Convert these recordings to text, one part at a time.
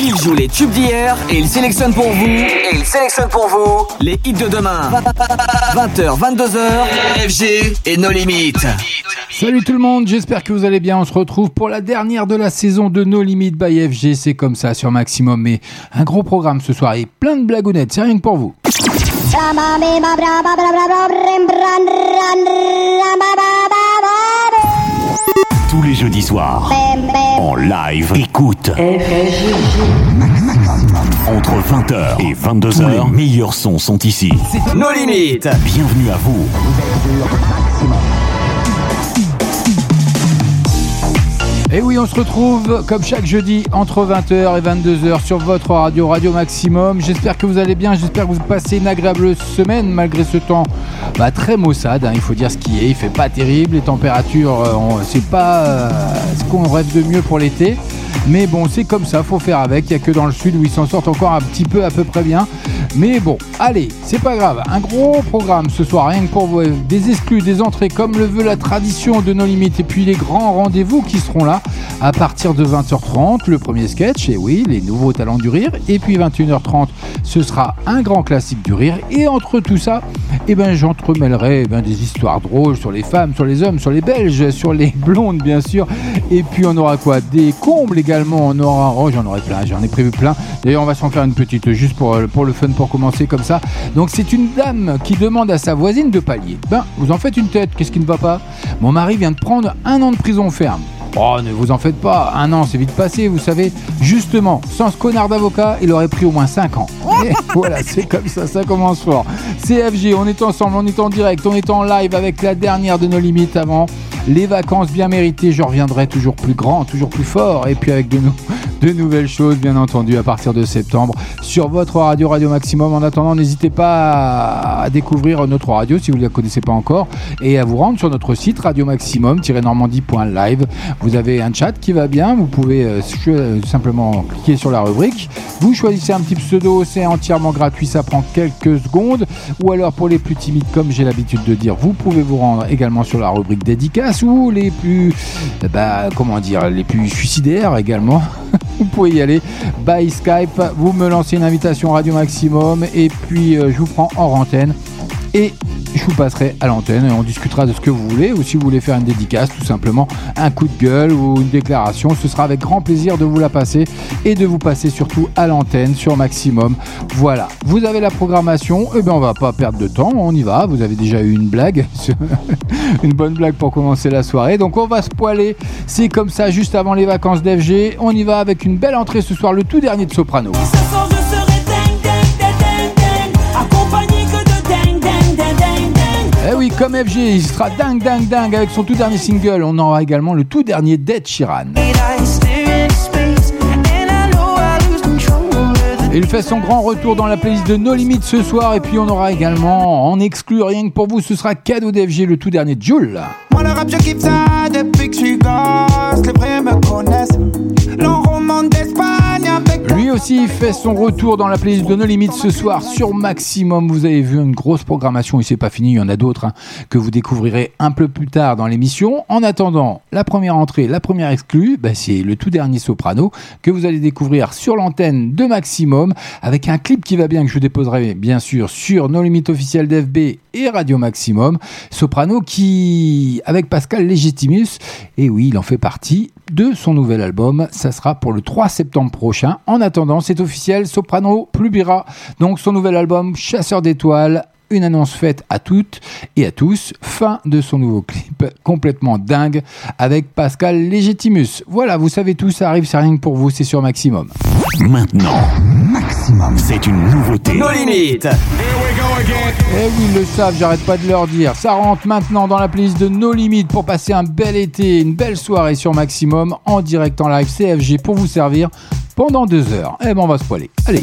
Il joue les tubes d'hier et il sélectionne pour vous. Et il sélectionne pour vous les hits de demain. 20h, 22h, FG et nos limites. Salut tout le monde, j'espère que vous allez bien. On se retrouve pour la dernière de la saison de No Limit by FG. C'est comme ça sur Maximum. Mais un gros programme ce soir et plein de blagounettes. C'est rien que pour vous. Tous les jeudis soirs, en live, écoute. Entre 20h et 22h, les meilleurs sons sont ici. Nos limites. Bienvenue à vous. Et oui, on se retrouve comme chaque jeudi entre 20h et 22h sur votre radio Radio Maximum. J'espère que vous allez bien, j'espère que vous passez une agréable semaine malgré ce temps bah, très maussade. hein, il faut dire ce qui est, il fait pas terrible, les températures, euh, c'est pas euh, ce qu'on rêve de mieux pour l'été. Mais bon, c'est comme ça, faut faire avec. Il n'y a que dans le sud où ils s'en sortent encore un petit peu à peu près bien. Mais bon, allez, c'est pas grave. Un gros programme ce soir, rien que pour vous. Des exclus, des entrées comme le veut la tradition de nos limites. Et puis les grands rendez-vous qui seront là à partir de 20h30. Le premier sketch, et oui, les nouveaux talents du rire. Et puis 21h30, ce sera un grand classique du rire. Et entre tout ça, eh ben, j'entremêlerai eh ben, des histoires drôles sur les femmes, sur les hommes, sur les Belges, sur les blondes, bien sûr. Et puis on aura quoi? Des combles également. On aura, oh, j'en aurai plein, j'en ai prévu plein. D'ailleurs, on va s'en faire une petite juste pour, euh, pour le fun, pour commencer comme ça. Donc, c'est une dame qui demande à sa voisine de palier. Ben, vous en faites une tête, qu'est-ce qui ne va pas? Mon mari vient de prendre un an de prison ferme. Oh, ne vous en faites pas, un an c'est vite passé, vous savez. Justement, sans ce connard d'avocat, il aurait pris au moins 5 ans. Et voilà, c'est comme ça, ça commence fort. CFG, on est ensemble, on est en direct, on est en live avec la dernière de nos limites avant. Les vacances bien méritées, je reviendrai toujours plus grand, toujours plus fort, et puis avec de, nou- de nouvelles choses, bien entendu, à partir de septembre, sur votre radio Radio Maximum. En attendant, n'hésitez pas à découvrir notre radio si vous ne la connaissez pas encore, et à vous rendre sur notre site radio maximum-normandie.live. Vous avez un chat qui va bien, vous pouvez euh, euh, simplement cliquer sur la rubrique. Vous choisissez un petit pseudo, c'est entièrement gratuit, ça prend quelques secondes. Ou alors pour les plus timides, comme j'ai l'habitude de dire, vous pouvez vous rendre également sur la rubrique dédicace les plus, euh, bah, comment dire, les plus suicidaires également. vous pouvez y aller by Skype. Vous me lancez une invitation Radio Maximum et puis euh, je vous prends en antenne et je vous passerai à l'antenne et on discutera de ce que vous voulez. Ou si vous voulez faire une dédicace tout simplement un coup de gueule ou une déclaration ce sera avec grand plaisir de vous la passer et de vous passer surtout à l'antenne sur maximum. Voilà. Vous avez la programmation. Et bien on va pas perdre de temps. On y va. Vous avez déjà eu une blague. Une bonne blague pour commencer la soirée. Donc on va se poiler. C'est comme ça juste avant les vacances d'FG on y va avec une belle entrée ce soir le tout dernier de Soprano comme FG, il sera dingue, dingue, dingue avec son tout dernier single. On aura également le tout dernier d'Ed Sheeran. Il fait son grand retour dans la playlist de No Limits ce soir. Et puis on aura également, en exclu rien que pour vous, ce sera cadeau d'FG, le tout dernier de Jules. Moi le rap je kiffe ça depuis que je suis gosse Les vrais me connaissent aussi fait son retour dans la playlist de No Limits ce soir sur Maximum. Vous avez vu une grosse programmation et c'est pas fini, il y en a d'autres hein, que vous découvrirez un peu plus tard dans l'émission. En attendant, la première entrée, la première exclue, bah, c'est le tout dernier soprano que vous allez découvrir sur l'antenne de Maximum avec un clip qui va bien que je déposerai bien sûr sur No Limits officiel d'FB et Radio Maximum. Soprano qui, avec Pascal Legitimus, et oui, il en fait partie de son nouvel album. Ça sera pour le 3 septembre prochain. En attendant, c'est officiel, Soprano publiera donc son nouvel album Chasseur d'étoiles. Une annonce faite à toutes et à tous. Fin de son nouveau clip complètement dingue avec Pascal Legitimus. Voilà, vous savez tout, ça arrive, c'est rien que pour vous, c'est sur Maximum. Maintenant, Maximum, c'est une nouveauté. Nos limites. Eh oui, ils le savent, j'arrête pas de leur dire. Ça rentre maintenant dans la playlist de No Limites pour passer un bel été, une belle soirée sur Maximum en direct en live CFG pour vous servir pendant deux heures. Eh ben, on va se poiler. Allez.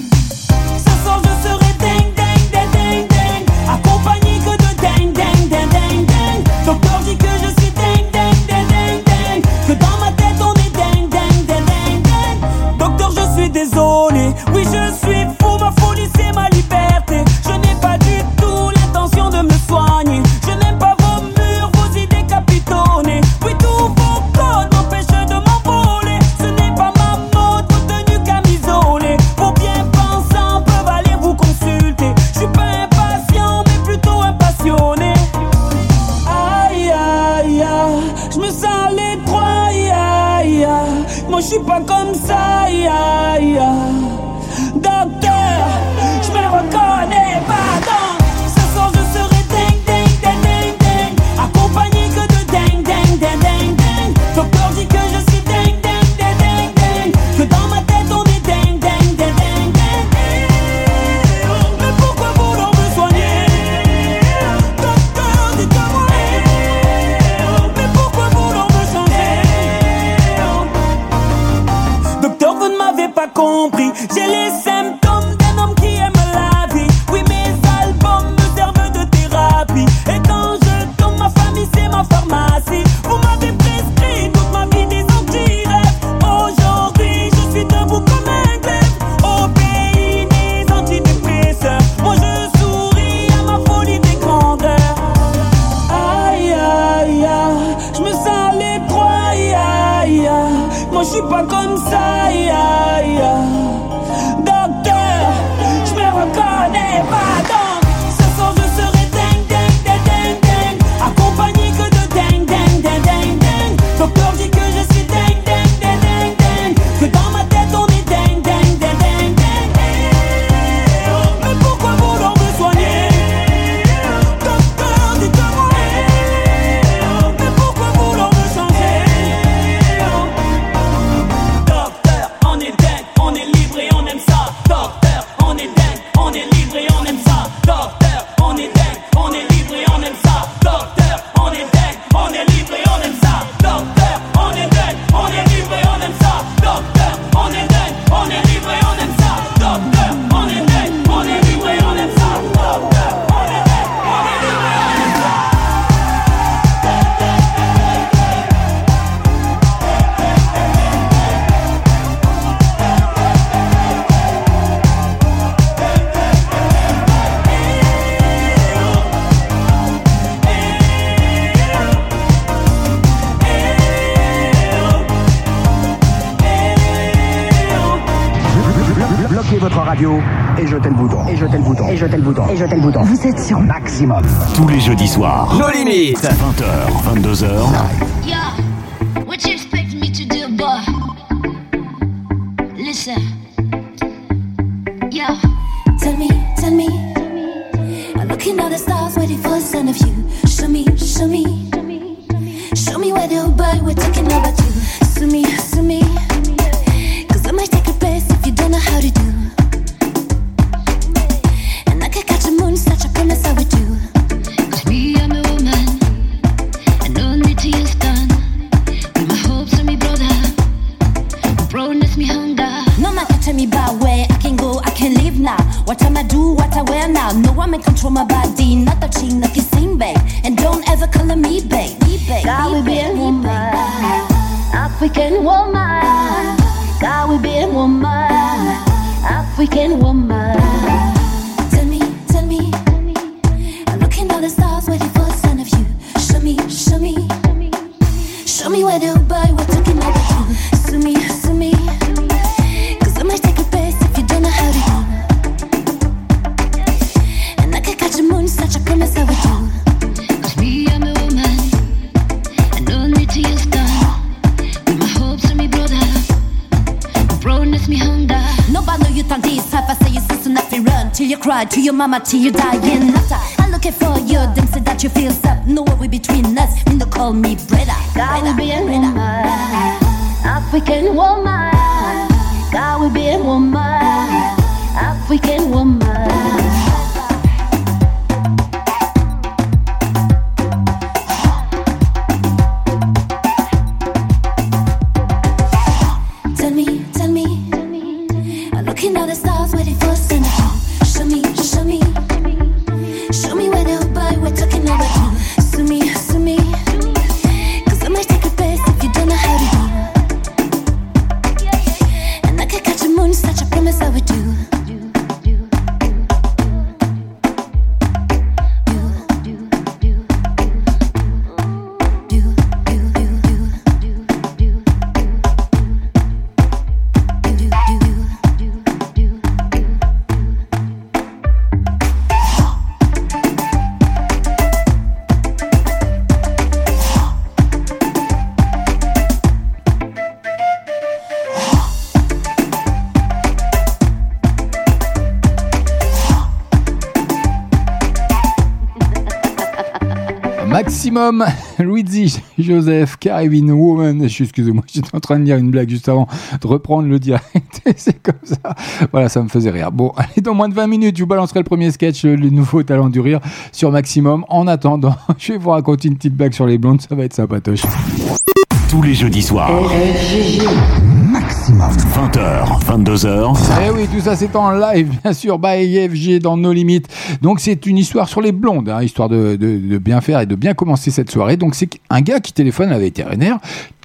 votre radio et jetez le bouton. Et jetez le bouton. Et jetez le bouton. Et jetez le bouton. Vous êtes sur maximum. Tous les jeudis soirs. Nos limites. 20h, 22h. Yo, what you expect me to do, boy? Listen. Yo, tell me, tell me. I'm looking at the stars, waiting for the sound of you. Show me, show me. Show me where the bird we're taking over to. Show me. till you die. Yeah. Luigi, Joseph, Caribbean Woman. Excusez-moi, j'étais en train de dire une blague juste avant de reprendre le direct. C'est comme ça. Voilà, ça me faisait rire. Bon, allez, dans moins de 20 minutes, je vous balancerai le premier sketch, le nouveau talent du rire sur Maximum. En attendant, je vais vous raconter une petite blague sur les blondes, ça va être sympatoche. Tous les jeudis soirs. Maximum. 20h, 22h. Eh oui, tout ça c'est en live, bien sûr, by FG dans nos limites. Donc c'est une histoire sur les blondes, hein, histoire de, de- bien faire et de bien commencer cette soirée. Donc c'est un gars qui téléphone à la vétérinaire,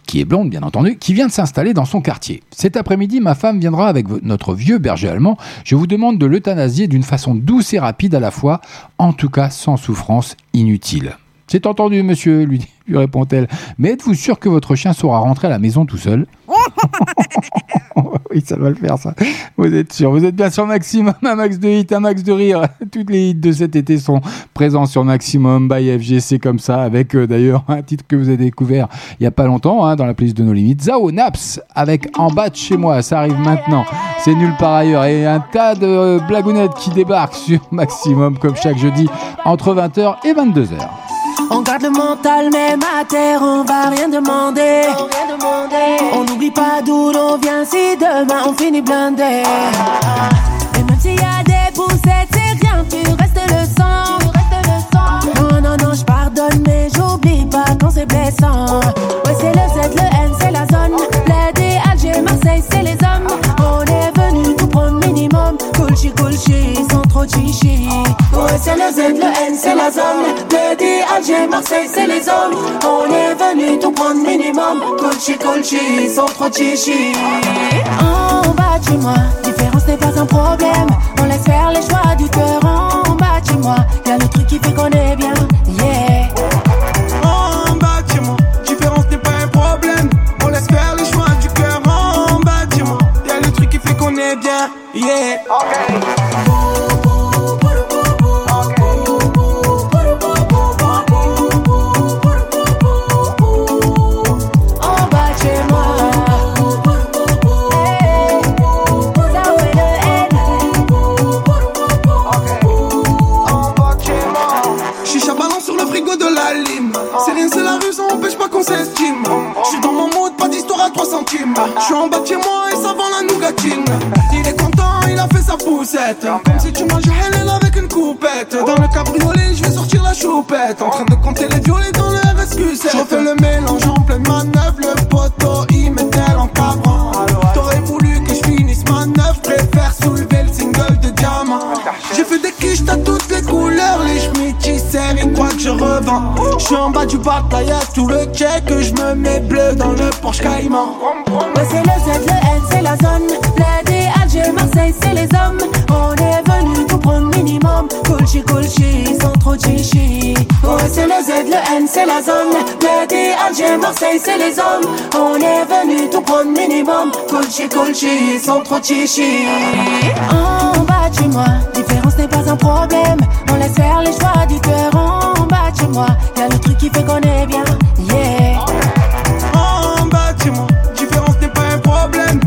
qui est blonde bien entendu, qui vient de s'installer dans son quartier. Cet après-midi, ma femme viendra avec notre vieux berger allemand. Je vous demande de l'euthanasier d'une façon douce et rapide à la fois, en tout cas sans souffrance inutile. C'est entendu, monsieur, lui, lui répond-elle. Mais êtes-vous sûr que votre chien saura rentrer à la maison tout seul Oui, ça va le faire, ça. Vous êtes sûr. Vous êtes bien sur Maximum, un max de hits, un max de rire. Toutes les hits de cet été sont présents sur Maximum by FG. C'est comme ça, avec euh, d'ailleurs un titre que vous avez découvert il y a pas longtemps hein, dans la playlist de nos limites. Zao Naps avec En bas de chez moi. Ça arrive maintenant. C'est nul par ailleurs. Et un tas de euh, blagounettes qui débarquent sur Maximum comme chaque jeudi entre 20h et 22h. On garde le mental même à terre, on va rien demander. On n'oublie pas d'où l'on vient si demain on finit blindé. Et même s'il y a des poussettes, c'est rien, tu restes le sang. Non, non, non, je pardonne, mais j'oublie pas quand c'est blessant. Ouais, c'est le Z, le N, c'est la zone. Alger, Marseille, c'est les hommes. On est venu tout prendre minimum. Coolchi, coolchi, sans trop chichi. Ouais, c'est le Z, le N, c'est la zone. Bled et Alger, Marseille, c'est les hommes. On est venu tout prendre minimum. Coolchi, coolchi, sans trop chichi. En bas de chez moi, différence n'est pas un problème. On laisse faire les choix du cœur en bas de chez moi. Y'a le truc qui fait qu'on est bien, yeah. Balance sur le frigo de la lime. C'est rien, c'est la rue, ça empêche pas qu'on s'estime. J'suis dans mon mode, pas d'histoire à 3 centimes. J'suis en bas de chez moi et ça vend la nougatine. Il est content, il a fait sa poussette. Comme si tu mangeais halal avec une coupette. Dans le cabriolet, je vais sortir la choupette. En train de compter les violets dans le RSQ7. Je fais le mélange en pleine manœuvre. Le poteau, il met tel en cabrant. T'aurais voulu que je finisse ma neuf. Préfère soulever le single de diamant. J'ai fait des quiches à toutes les couleurs. Que je revends. Je suis en bas du bataille, tout le check. Je me mets bleu dans le Porsche Cayman. Ouais, c'est le Z, le N, c'est la zone. Et Alger, Marseille, c'est les hommes. On est venu tout prendre minimum. Coolchi, coolchi, sans trop chichi. Ouais, c'est le Z, le N, c'est la zone. Bled et Alger, Marseille, c'est les hommes. On est venu tout prendre minimum. Coolchi, coolchi, sans trop chichi. En bas de chez moi, différence n'est pas un problème. On laisse faire les choix du cœur en bas de chez moi. Y'a le truc qui fait qu'on est bien, yeah. En bas de chez moi, différence n'est pas un problème.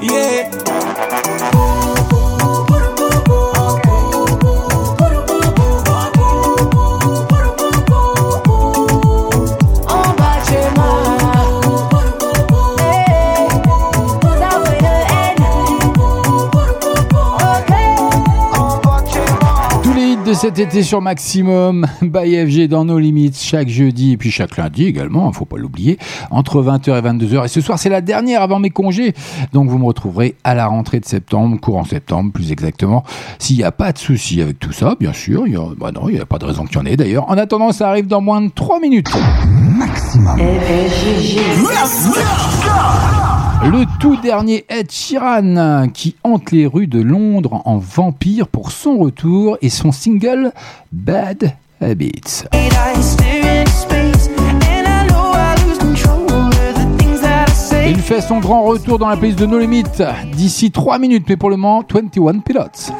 Yeah. Cet été sur Maximum, by FG dans nos limites, chaque jeudi et puis chaque lundi également, faut pas l'oublier, entre 20h et 22h. Et ce soir, c'est la dernière avant mes congés. Donc vous me retrouverez à la rentrée de septembre, courant septembre plus exactement. S'il n'y a pas de souci avec tout ça, bien sûr, il y a, bah non, il n'y a pas de raison qu'il y en ait d'ailleurs. En attendant, ça arrive dans moins de 3 minutes. Le tout dernier Ed Sheeran qui hante les rues de Londres en vampire pour son retour et son single Bad Habits. Il fait son grand retour dans la playlist de No Limit d'ici 3 minutes, mais pour le moment, 21 Pilots.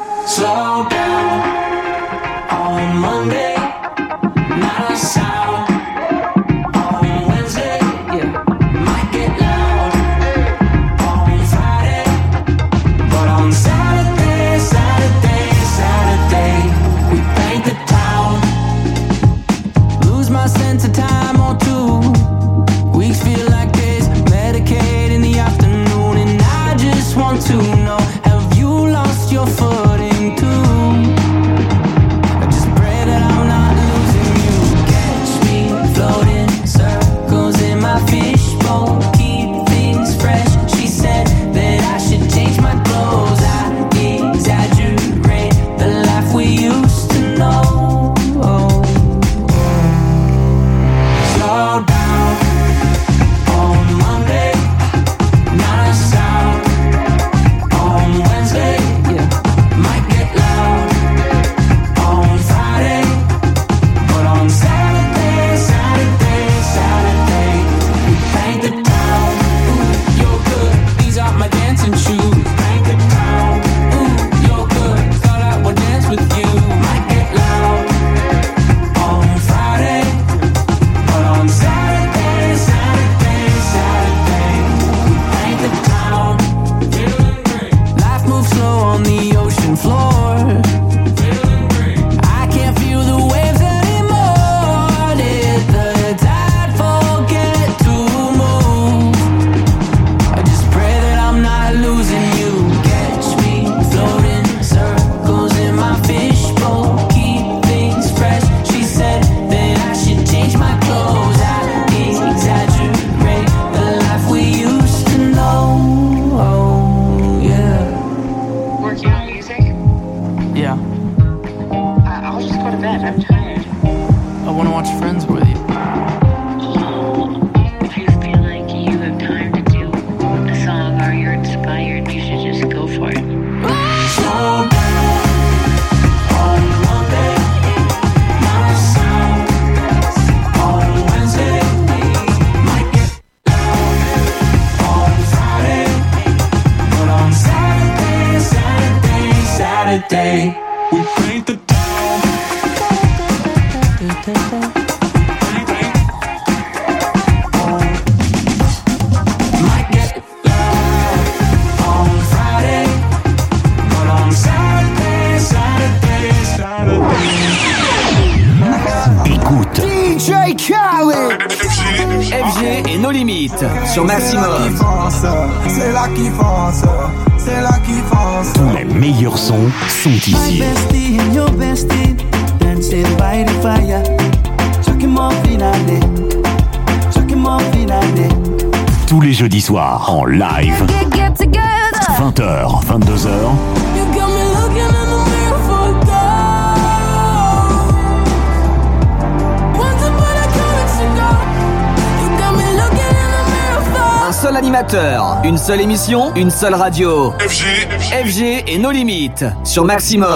émission, une seule radio. FG, FG, FG et nos limites sur Maximum.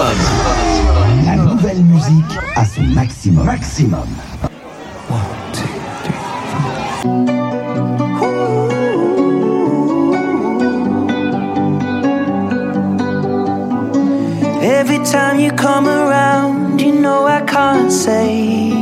La nouvelle musique à son maximum. Maximum. One, two, three, four. Every time you come around, you know I can't say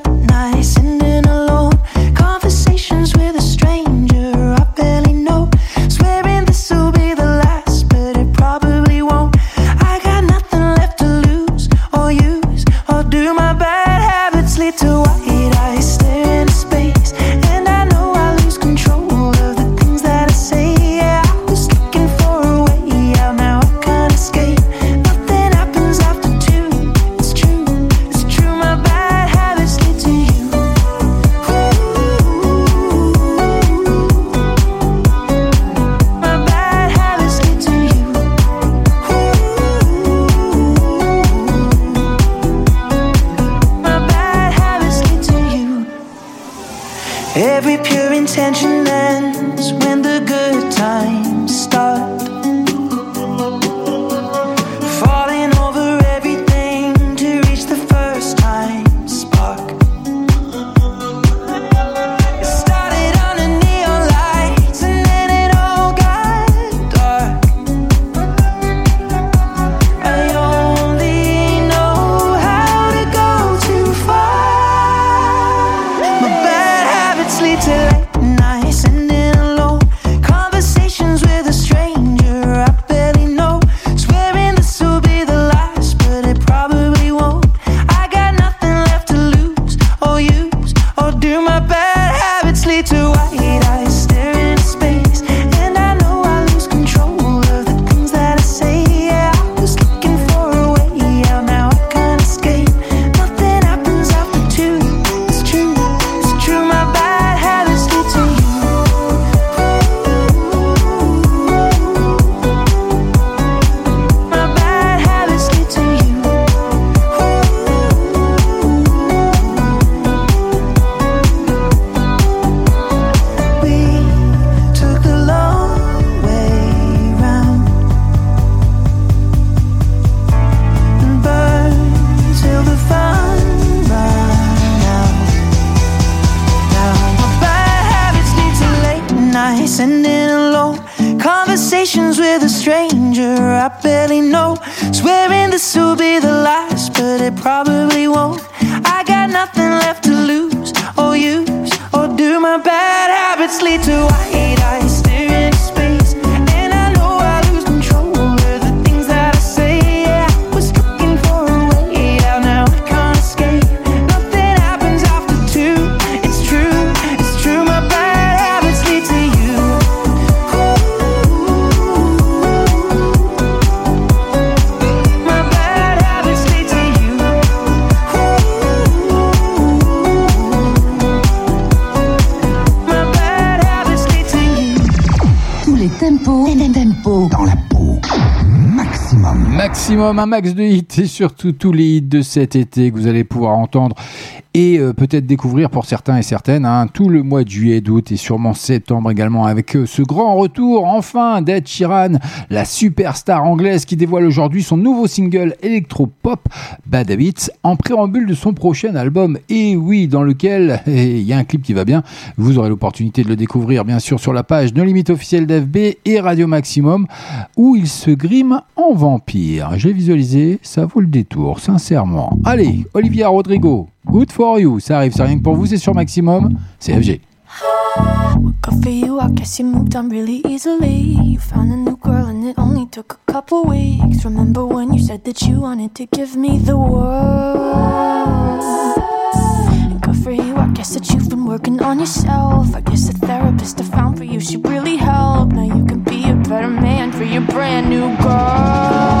Maximum, un max de hits et surtout tous les hits de cet été que vous allez pouvoir entendre et euh, peut-être découvrir pour certains et certaines hein, tout le mois de juillet, d'août et sûrement septembre également avec euh, ce grand retour enfin d'Ed Sheeran, la superstar anglaise qui dévoile aujourd'hui son nouveau single électro-pop Bad Habits en préambule de son prochain album et oui dans lequel il y a un clip qui va bien, vous aurez l'opportunité de le découvrir bien sûr sur la page No Limite officielle d'FB et Radio Maximum où il se grime en vampire. J'ai visualisé, ça vaut le détour, sincèrement. Allez, Olivia Rodrigo, Good for You, ça arrive, c'est rien que pour vous, c'est sur Maximum, c'est FG. Good for you, I guess you moved on really easily. You found a new girl and it only took a couple weeks. Remember when you said that you wanted to give me the world? Good for you, I guess that you've been working on yourself. I guess the therapist I found for you should really help. Now you can be a better man for your brand new girl.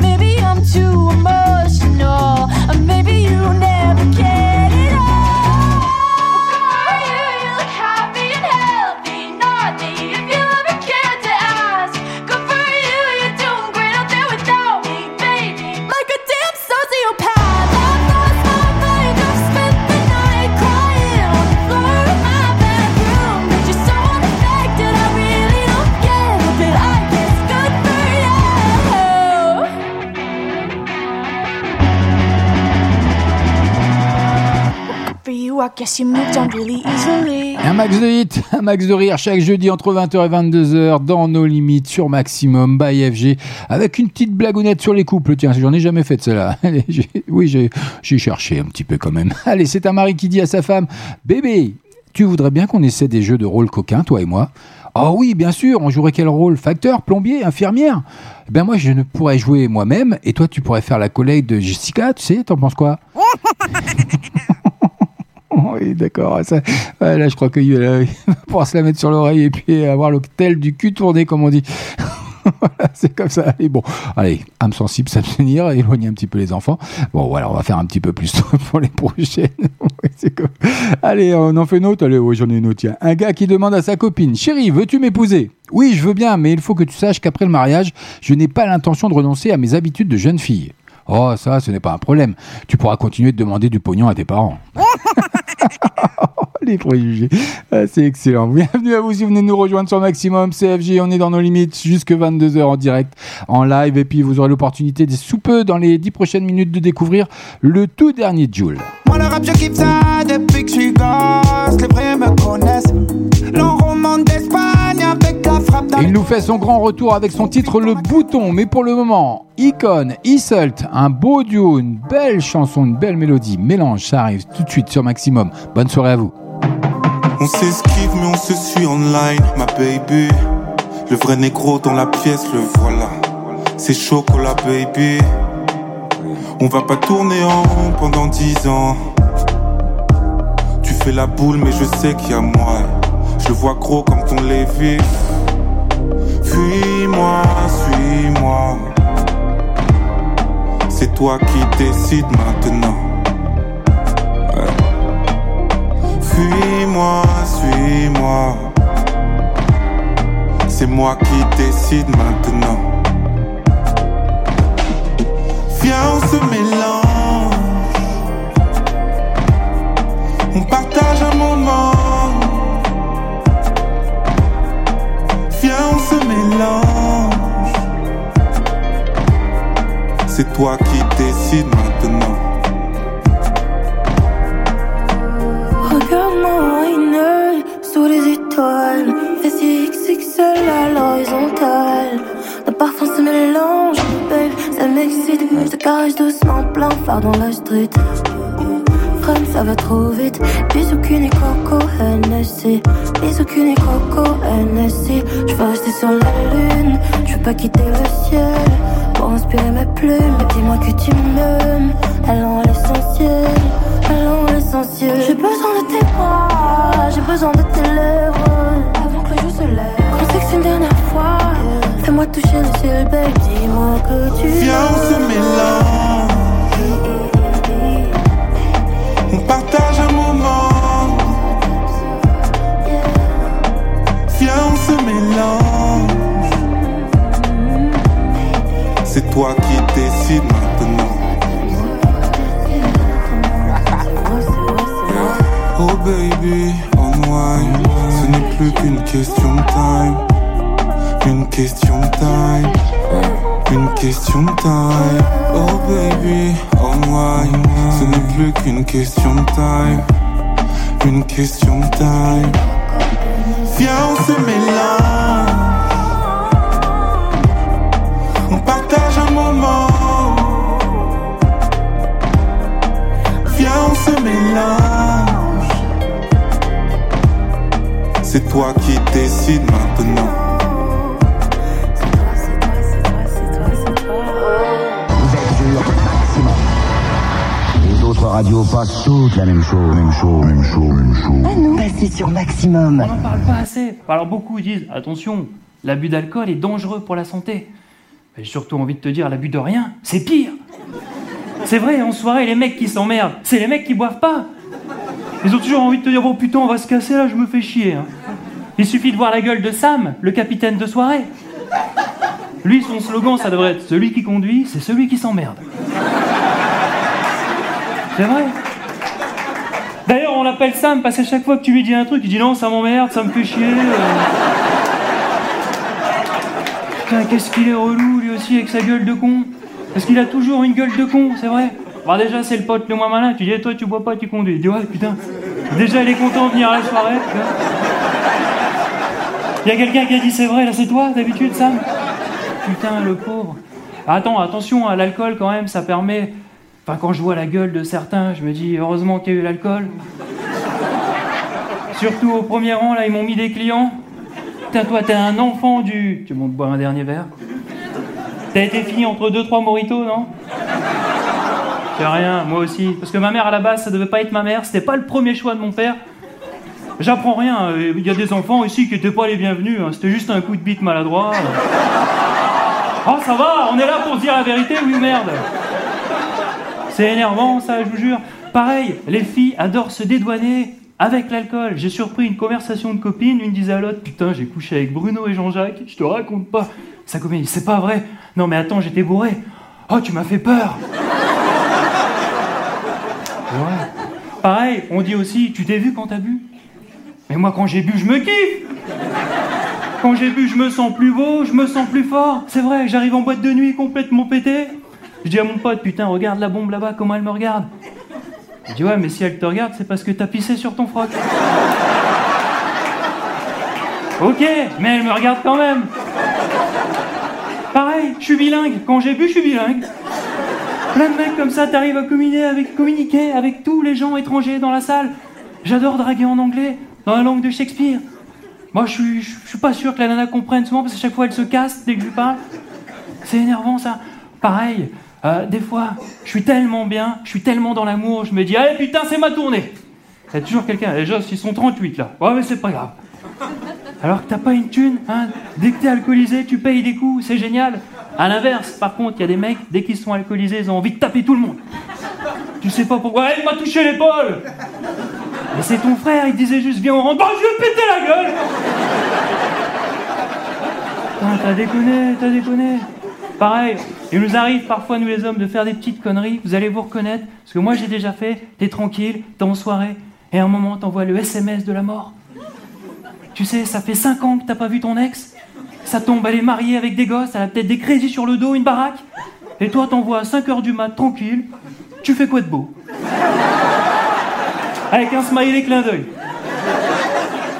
Maybe I'm too emotional, or maybe you never I guess you moved on really easily. Un max de hits, un max de rire chaque jeudi entre 20h et 22h dans nos limites sur Maximum by FG avec une petite blagounette sur les couples. Tiens, j'en ai jamais fait de cela. Oui, j'ai j'ai cherché un petit peu quand même. Allez, c'est un mari qui dit à sa femme Bébé, tu voudrais bien qu'on essaie des jeux de rôle coquins, toi et moi? Oh oui, bien sûr, on jouerait quel rôle? Facteur, plombier, infirmière? Eh Ben moi, je ne pourrais jouer moi-même et toi, tu pourrais faire la collègue de Jessica, tu sais, t'en penses quoi? Oui, d'accord. ouais, là, je crois qu'il va pouvoir se la mettre sur l'oreille et puis avoir l'hôtel du cul tourné, comme on dit. C'est comme ça. Allez, bon, allez, âme sensible, s'abstenir, éloigner un petit peu les enfants. Bon, voilà, on va faire un petit peu plus pour les prochaines. Ouais, Allez, on en fait une autre. Allez, oui, j'en ai une autre. Tiens, un gars qui demande à sa copine Chérie, veux-tu m'épouser? Oui, je veux bien, mais il faut que tu saches qu'après le mariage, je n'ai pas l'intention de renoncer à mes habitudes de jeune fille. Oh, ça, ce n'est pas un problème. Tu pourras continuer de demander du pognon à tes parents. Les préjugés. Ah, c'est excellent. Bienvenue à vous si vous venez nous rejoindre sur Maximum CFG. On est dans nos limites jusque 22h en direct, en live. Et puis vous aurez l'opportunité dès sous peu, dans les 10 prochaines minutes, de découvrir le tout dernier Joule. Il nous fait son grand retour avec son titre Le Bouton. Mais pour le moment, Icon, Isult, un beau duo, une belle chanson, une belle mélodie. Mélange, ça arrive tout de suite sur Maximum. Bonne soirée à vous. On s'esquive mais on se suit online, ma baby. Le vrai négro dans la pièce, le voilà. C'est chocolat, baby. On va pas tourner en rond pendant dix ans. Tu fais la boule, mais je sais qu'il y a moi. Je vois gros comme ton Lévi. Fuis-moi, suis-moi. C'est toi qui décides maintenant. Fuis-moi, suis-moi. C'est moi qui décide maintenant. Viens, on se mélange. On partage un moment. C'est toi qui décides maintenant. Regarde-moi, une sous les étoiles. Fessiers XXL à l'horizontale. Le parfum se mélange, babe, ça m'excite. Je te caresse doucement, plein phare dans la street. Freine, ça va trop vite. Bisous, et coco, NSC. Bisous, et coco, NSC. Je veux rester sur la lune, je veux pas quitter le ciel. Pour inspirer mes plumes, dis-moi que tu m'aimes. Allons à l'essentiel, allons à l'essentiel. J'ai besoin de tes bras, j'ai besoin de tes lèvres. Avant que le jour se lève, qu'on sexe une dernière fois. Fais-moi toucher le ciel, babe, dis-moi que tu Viens, on se mélange. Partage un moment. Viens, on se mélange. C'est toi qui décides maintenant. Oh baby, unwind. Ce n'est plus qu'une question de time. Une question de time. Une question de time. Oh baby, unwind. Ce n'est plus qu'une question de time. Une question de time. Viens, on se mélange. On partage un moment. Viens, on se mélange. C'est toi qui décides maintenant. Radios passent toutes la même chose, même chose, même chose, même chose. Ah non, passez sur Maximum. On n'en parle pas assez. Alors beaucoup disent attention, l'abus d'alcool est dangereux pour la santé. Mais j'ai surtout envie de te dire l'abus de rien, c'est pire. C'est vrai, en soirée, les mecs qui s'emmerdent, c'est les mecs qui boivent pas. Ils ont toujours envie de te dire bon putain, on va se casser là, je me fais chier. hein. Il suffit de voir la gueule de Sam, le capitaine de soirée. Lui, son slogan, ça devrait être celui qui conduit, c'est celui qui s'emmerde. C'est vrai. D'ailleurs, on l'appelle Sam parce qu'à chaque fois que tu lui dis un truc, il dit non, ça m'emmerde, ça me fait chier. euh. Putain, qu'est-ce qu'il est relou, lui aussi, avec sa gueule de con. Parce qu'il a toujours une gueule de con, c'est vrai. Bah, déjà, c'est le pote le moins malin. Tu dis, Eh, toi, tu bois pas, tu conduis. Il dit, ouais, putain. Déjà, il est content de venir à la soirée. Il y a quelqu'un qui a dit, c'est vrai, là, c'est toi, d'habitude, Sam? Putain, le pauvre. Attends, attention, à l'alcool, quand même, ça permet. Enfin, quand je vois la gueule de certains, je me dis, heureusement qu'il y a eu l'alcool. Surtout au premier rang, là, ils m'ont mis des clients. Putain, toi, t'es un enfant du. Tu montes boire un dernier verre T'as été fini entre deux, trois moritos, non C'est rien, moi aussi. Parce que ma mère, à la base, ça devait pas être ma mère, c'était pas le premier choix de mon père. J'apprends rien, il y a des enfants ici qui étaient pas les bienvenus, hein. c'était juste un coup de bite maladroit. Oh, ça va, on est là pour dire la vérité, oui ou merde C'est énervant, ça, je vous jure. Pareil, les filles adorent se dédouaner avec l'alcool. J'ai surpris une conversation de copines, une disait à l'autre Putain, j'ai couché avec Bruno et Jean-Jacques, je te raconte pas. Sa copine C'est pas vrai. Non, mais attends, j'étais bourré. Oh, tu m'as fait peur. Ouais. Pareil, on dit aussi Tu t'es vu quand t'as bu? Mais moi, quand j'ai bu, je me kiffe. Quand j'ai bu, je me sens plus beau, je me sens plus fort. C'est vrai, j'arrive en boîte de nuit complètement pété. Je dis à mon pote, putain, regarde la bombe là-bas, comment elle me regarde. Il dit, ouais, mais si elle te regarde, c'est parce que t'as pissé sur ton froc. Ok, mais elle me regarde quand même. Pareil, je suis bilingue. Quand j'ai bu, je suis bilingue. Plein de mecs comme ça, t'arrives à communiquer avec, tous les gens étrangers dans la salle. J'adore draguer en anglais. dans la langue de Shakespeare. Moi, je suis, je suis pas sûr que la nana comprenne souvent parce que chaque fois elle se casse dès que je lui parle. C'est énervant ça. Pareil, euh, des fois, je suis tellement bien, je suis tellement dans l'amour, je me dis, allez putain, c'est ma tournée. Il y a toujours quelqu'un, les gens, ils sont 38 là. Ouais, mais c'est pas grave. Alors que t'as pas une thune, hein, dès que t'es alcoolisé, tu payes des coups, c'est génial. À l'inverse, par contre, il y a des mecs, dès qu'ils sont alcoolisés, ils ont envie de taper tout le monde. Tu sais pas pourquoi, il m'a touché l'épaule Mais c'est ton frère, il disait juste, viens, on rentre, oh, je vais péter la gueule T'as déconné, t'as déconné. Pareil, il nous arrive parfois, nous les hommes, de faire des petites conneries, vous allez vous reconnaître, parce que moi j'ai déjà fait, t'es tranquille, t'es en soirée, et à un moment t'envoies le SMS de la mort. Tu sais, ça fait 5 ans que t'as pas vu ton ex. Ça tombe, elle est mariée avec des gosses, elle a peut-être des crédits sur le dos, une baraque. Et toi, t'envoies à 5 heures du mat, tranquille. Tu fais quoi de beau? Avec un smiley clin d'œil.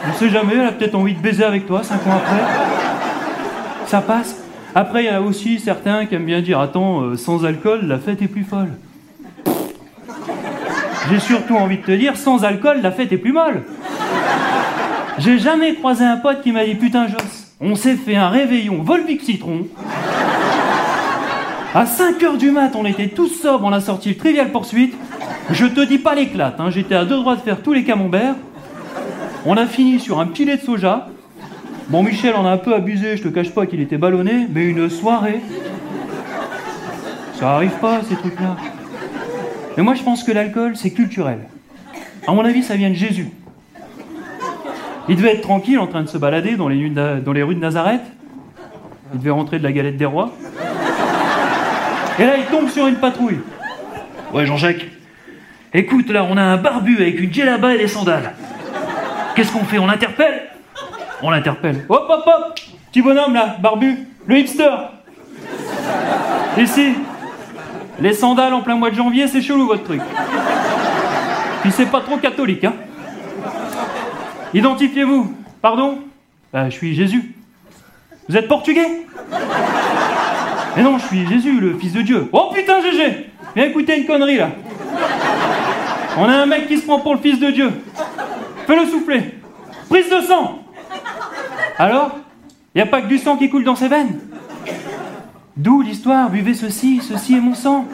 On sait jamais, elle a peut-être envie de baiser avec toi 5 ans après. Ça passe. Après, il y a aussi certains qui aiment bien dire Attends, euh, sans alcool, la fête est plus folle. J'ai surtout envie de te dire Sans alcool, la fête est plus molle. J'ai jamais croisé un pote qui m'a dit Putain, Joss, on s'est fait un réveillon Volvic Citron. À 5h du mat, on était tous sobres, on a sorti le Trivial Poursuite. Je te dis pas l'éclate, hein, j'étais à deux droits de faire tous les camemberts. On a fini sur un petit lait de soja. Bon, Michel en a un peu abusé, je te cache pas qu'il était ballonné, mais une soirée. Ça arrive pas, ces trucs-là. Mais moi, je pense que l'alcool, c'est culturel. À mon avis, ça vient de Jésus. Il devait être tranquille en train de se balader dans les, rues de- Nazareth. Il devait rentrer de la galette des rois. Et là, il tombe sur une patrouille. Ouais, Jean-Jacques. Écoute, là, on a un barbu avec une djellaba et des sandales. Qu'est-ce qu'on fait On l'interpelle? On l'interpelle. Hop, hop, hop Petit bonhomme, là, barbu. Le hipster. Ici. Les sandales en plein mois de janvier, c'est chelou, votre truc. Puis c'est pas trop catholique, hein Identifiez-vous. Pardon? Bah, Je suis Jésus. Vous êtes portugais? Mais non, je suis Jésus, le fils de Dieu. Oh putain, GG Viens écouter une connerie là. On a un mec qui se prend pour le fils de Dieu. Fais-le souffler. Prise de sang. Alors Y a pas que du sang qui coule dans ses veines? D'où l'histoire, buvez ceci, ceci est mon sang.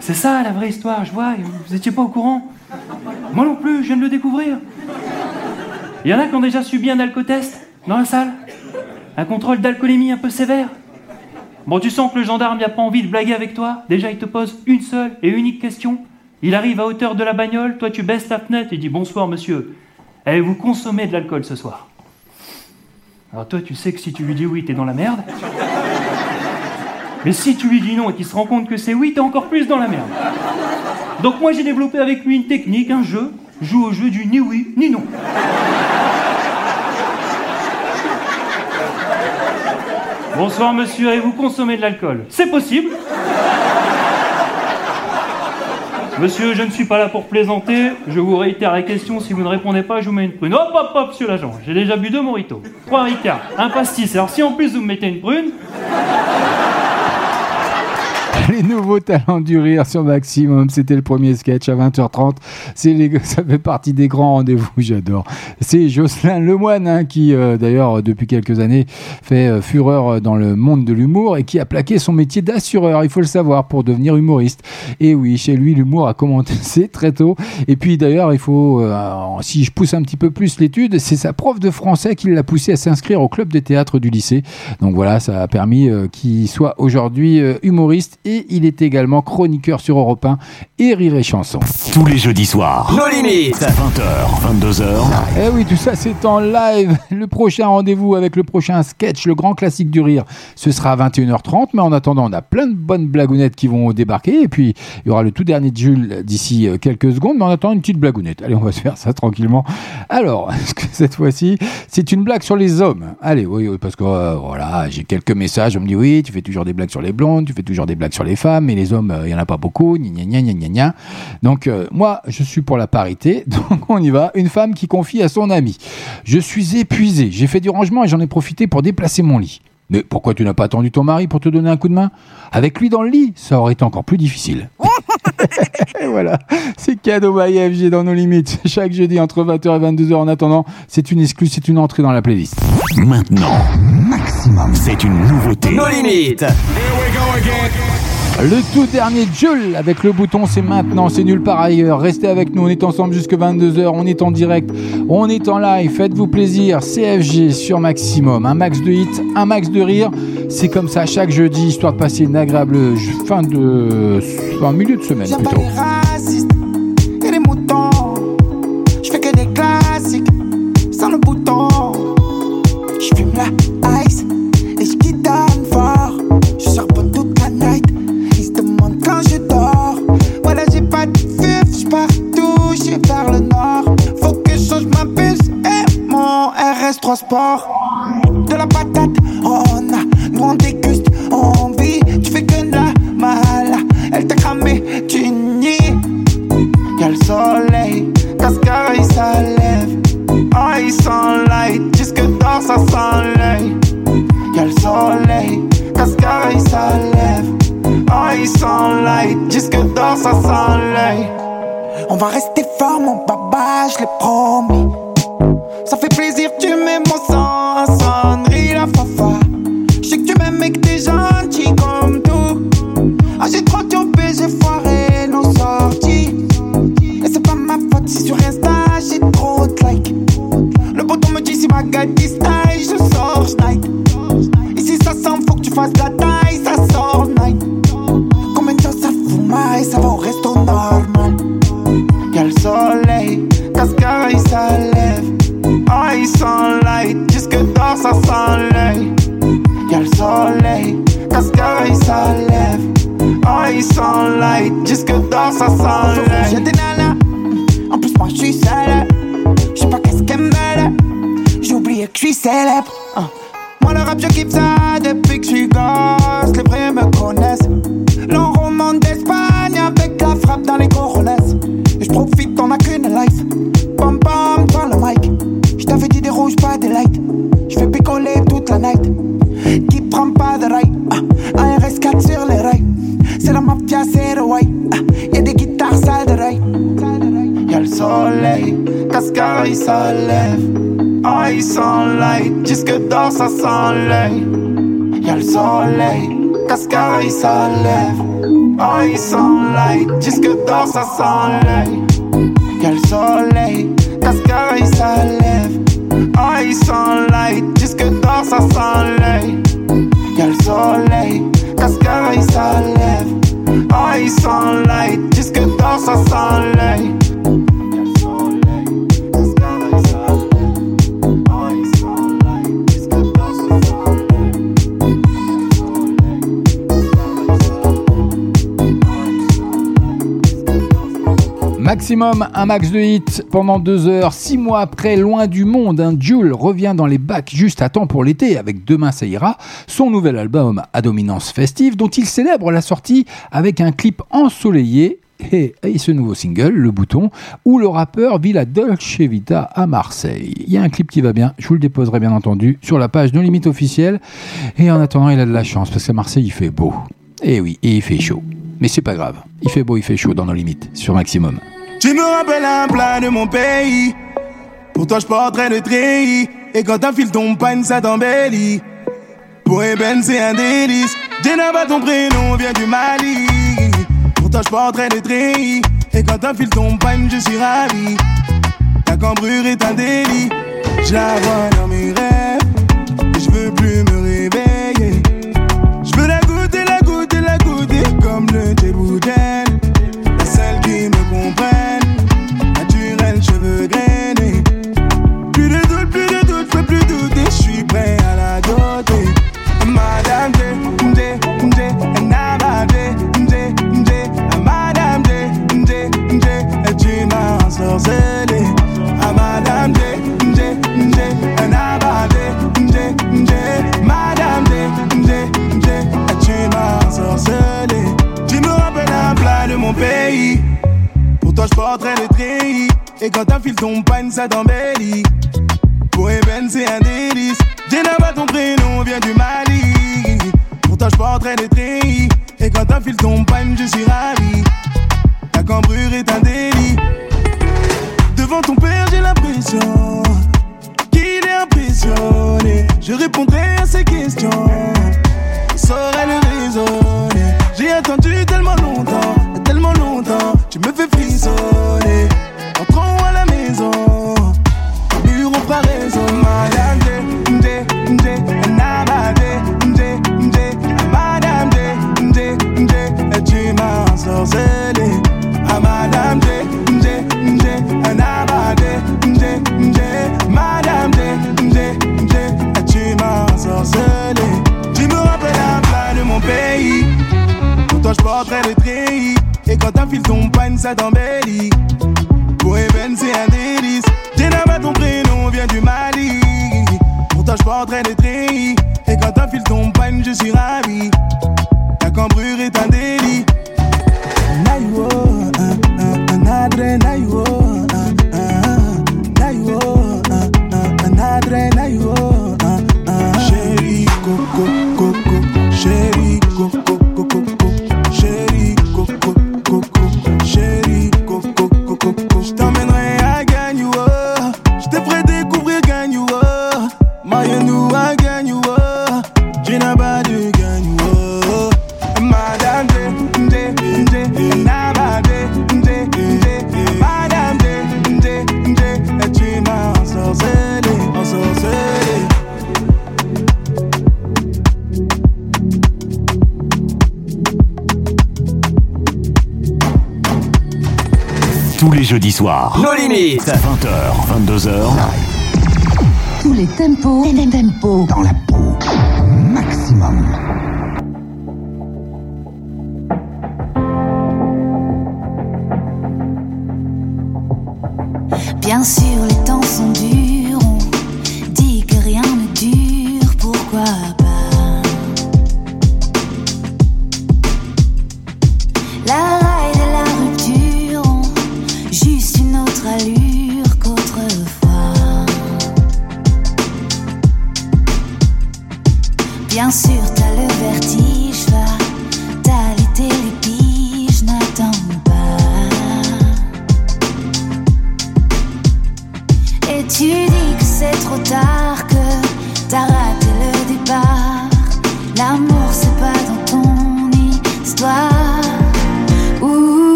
C'est ça la vraie histoire, je vois, vous étiez pas au courant? Moi non plus, je viens de le découvrir. Il y en a qui ont déjà subi un alcotest dans la salle Un contrôle d'alcoolémie un peu sévère Bon, tu sens que le gendarme n'a pas envie de blaguer avec toi. Déjà, il te pose une seule et unique question. Il arrive à hauteur de la bagnole, toi tu baisses ta fenêtre et dis Bonsoir monsieur, avez-vous consommé de l'alcool ce soir Alors toi, tu sais que si tu lui dis oui, t'es dans la merde. Mais si tu lui dis non et qu'il se rend compte que c'est oui, t'es encore plus dans la merde. Donc moi, j'ai développé avec lui une technique, un jeu. Je Joue au jeu du ni oui, ni non. Bonsoir monsieur, avez-vous consommé de l'alcool C'est possible. Monsieur, je ne suis pas là pour plaisanter. Je vous réitère la question. Si vous ne répondez pas, je vous mets une prune. Hop, hop, hop, monsieur l'agent. J'ai déjà bu deux moritos, trois ricards, un pastis. Alors si en plus vous me mettez une prune, Les nouveaux talents du rire sur Maximum, c'était le premier sketch à 20h30. C'est les, ça fait partie des grands rendez-vous, j'adore. C'est Jocelyn Lemoine hein, qui, euh, d'ailleurs, depuis quelques années, fait euh, fureur dans le monde de l'humour et qui a plaqué son métier d'assureur, il faut le savoir, pour devenir humoriste. Et oui, chez lui, l'humour a commencé très tôt. Et puis d'ailleurs, il faut, euh, si je pousse un petit peu plus l'étude, c'est sa prof de français qui l'a poussé à s'inscrire au club de théâtre du lycée. Donc voilà, ça a permis euh, qu'il soit aujourd'hui euh, humoriste et il est également chroniqueur sur Europe 1 et Rire et Chanson. Tous les jeudis soirs. Nos limites. 20h, 22h. Eh oui, tout ça c'est en live. Le prochain rendez-vous avec le prochain sketch, le grand classique du rire, ce sera à 21h30. Mais en attendant, on a plein de bonnes blagounettes qui vont débarquer. Et puis, il y aura le tout dernier de Jules d'ici euh, quelques secondes. Mais en attendant, une petite blagounette. Allez, on va se faire ça tranquillement. Alors, est-ce que cette fois-ci, c'est une blague sur les hommes? Allez, oui, oui, parce que euh, voilà, j'ai quelques messages. On me dit, oui, tu fais toujours des blagues sur les blondes, tu fais toujours des blagues sur les femmes, mais les hommes, euh, il y en a pas beaucoup. Gna, gna, gna, gna, gna. Donc, euh, moi, je suis pour la parité. Donc, on y va. Une femme qui confie à son ami. Je suis épuisé. J'ai fait du rangement et j'en ai profité pour déplacer mon lit. Mais pourquoi tu n'as pas attendu ton mari pour te donner un coup de main? Avec lui dans le lit, ça aurait été encore plus difficile. et voilà, c'est cadeau by FG dans nos limites. Chaque jeudi entre 20h et 22h en attendant, c'est une exclue, c'est une entrée dans la playlist. Maintenant, maximum, c'est une nouveauté. Nos limites. Le tout dernier Jules avec le bouton c'est maintenant, c'est nulle part ailleurs. Restez avec nous, on est ensemble jusque 22h, on est en direct, on est en live, faites-vous plaisir. CFG sur maximum, un max de hits, un max de rire. C'est comme ça chaque jeudi, histoire de passer une agréable fin de. Enfin, milieu de semaine plutôt. Mon RS3 Sport. De la patate, on a, nous on déguste, on vit. Tu fais que de la mala, elle t'a cramé, tu nies. Y'a le soleil, cascara il s'enlève. Oh, il s'enlight, jusque dans ça s'enlève. Y'a le soleil, cascara il s'enlève. Oh, il s'enlight, jusque dans ça s'enlève. On va rester fort, mon papa, je l'ai promis. Ça fait plaisir, jusque dans un max de hits pendant deux heures. Six mois après, loin du monde, un Jules revient dans les bacs juste à temps pour l'été avec Demain ça ira, son nouvel album à dominance festive dont il célèbre la sortie avec un clip ensoleillé et, ce nouveau single, Le Bouton, où le rappeur vit la Dolce Vita à Marseille. Il y a un clip qui va bien, je vous le déposerai bien entendu sur la page No Limite officielle. Et en attendant, il a de la chance parce qu'à Marseille, il fait beau. Et oui, et il fait chaud. Mais c'est pas grave, il fait beau, il fait chaud dans nos limites, sur Maximum. Tu me rappelles un plat de mon pays. Pour toi, je porterai le treillis. Et quand t'enfiles ton pagne, ça t'embellit. Pour Eben, c'est un délice. Jenaba, ton prénom vient du Mali. Pour toi, je porterai le treillis. Et quand t'enfiles ton pagne, je suis ravi. Ta cambrure est un délit. Je la vois dans mes rêves. Je veux plus me Et quand t'enfiles ton pagne, ça t'embellit. Pour Eben, c'est un délice. Jenna, ton prénom vient du Mali. Pour toi, je porterai des treillis. Et quand fil tombe panne, je suis ravi. Ta cambrure est un délit. Devant ton père, j'ai l'impression qu'il est impressionné. Je répondrai à ses questions. Il saurait le raisonner. J'ai attendu tellement longtemps, tellement longtemps. Tu me fais frissonner. Entrons à la maison. Mur en paraison. Madame Madame. Ah, D, Nabade, Madame tu me rappelles un plat de mon pays. Toi, je porterai le treillis. Et quand un fil tombe panne, ça t'embellit. Eben, c'est un délice. Jenna, ton prénom vient du Mali. Pour toi, je porterai le treillis. Et quand un fil tombe je suis ravi. Ta cambrure est un délit. Naïwo, un, un, un Jeudis soirs. Nos limites. 20h, 22h. Tous les tempos, les tempos dans la peau. Maximum.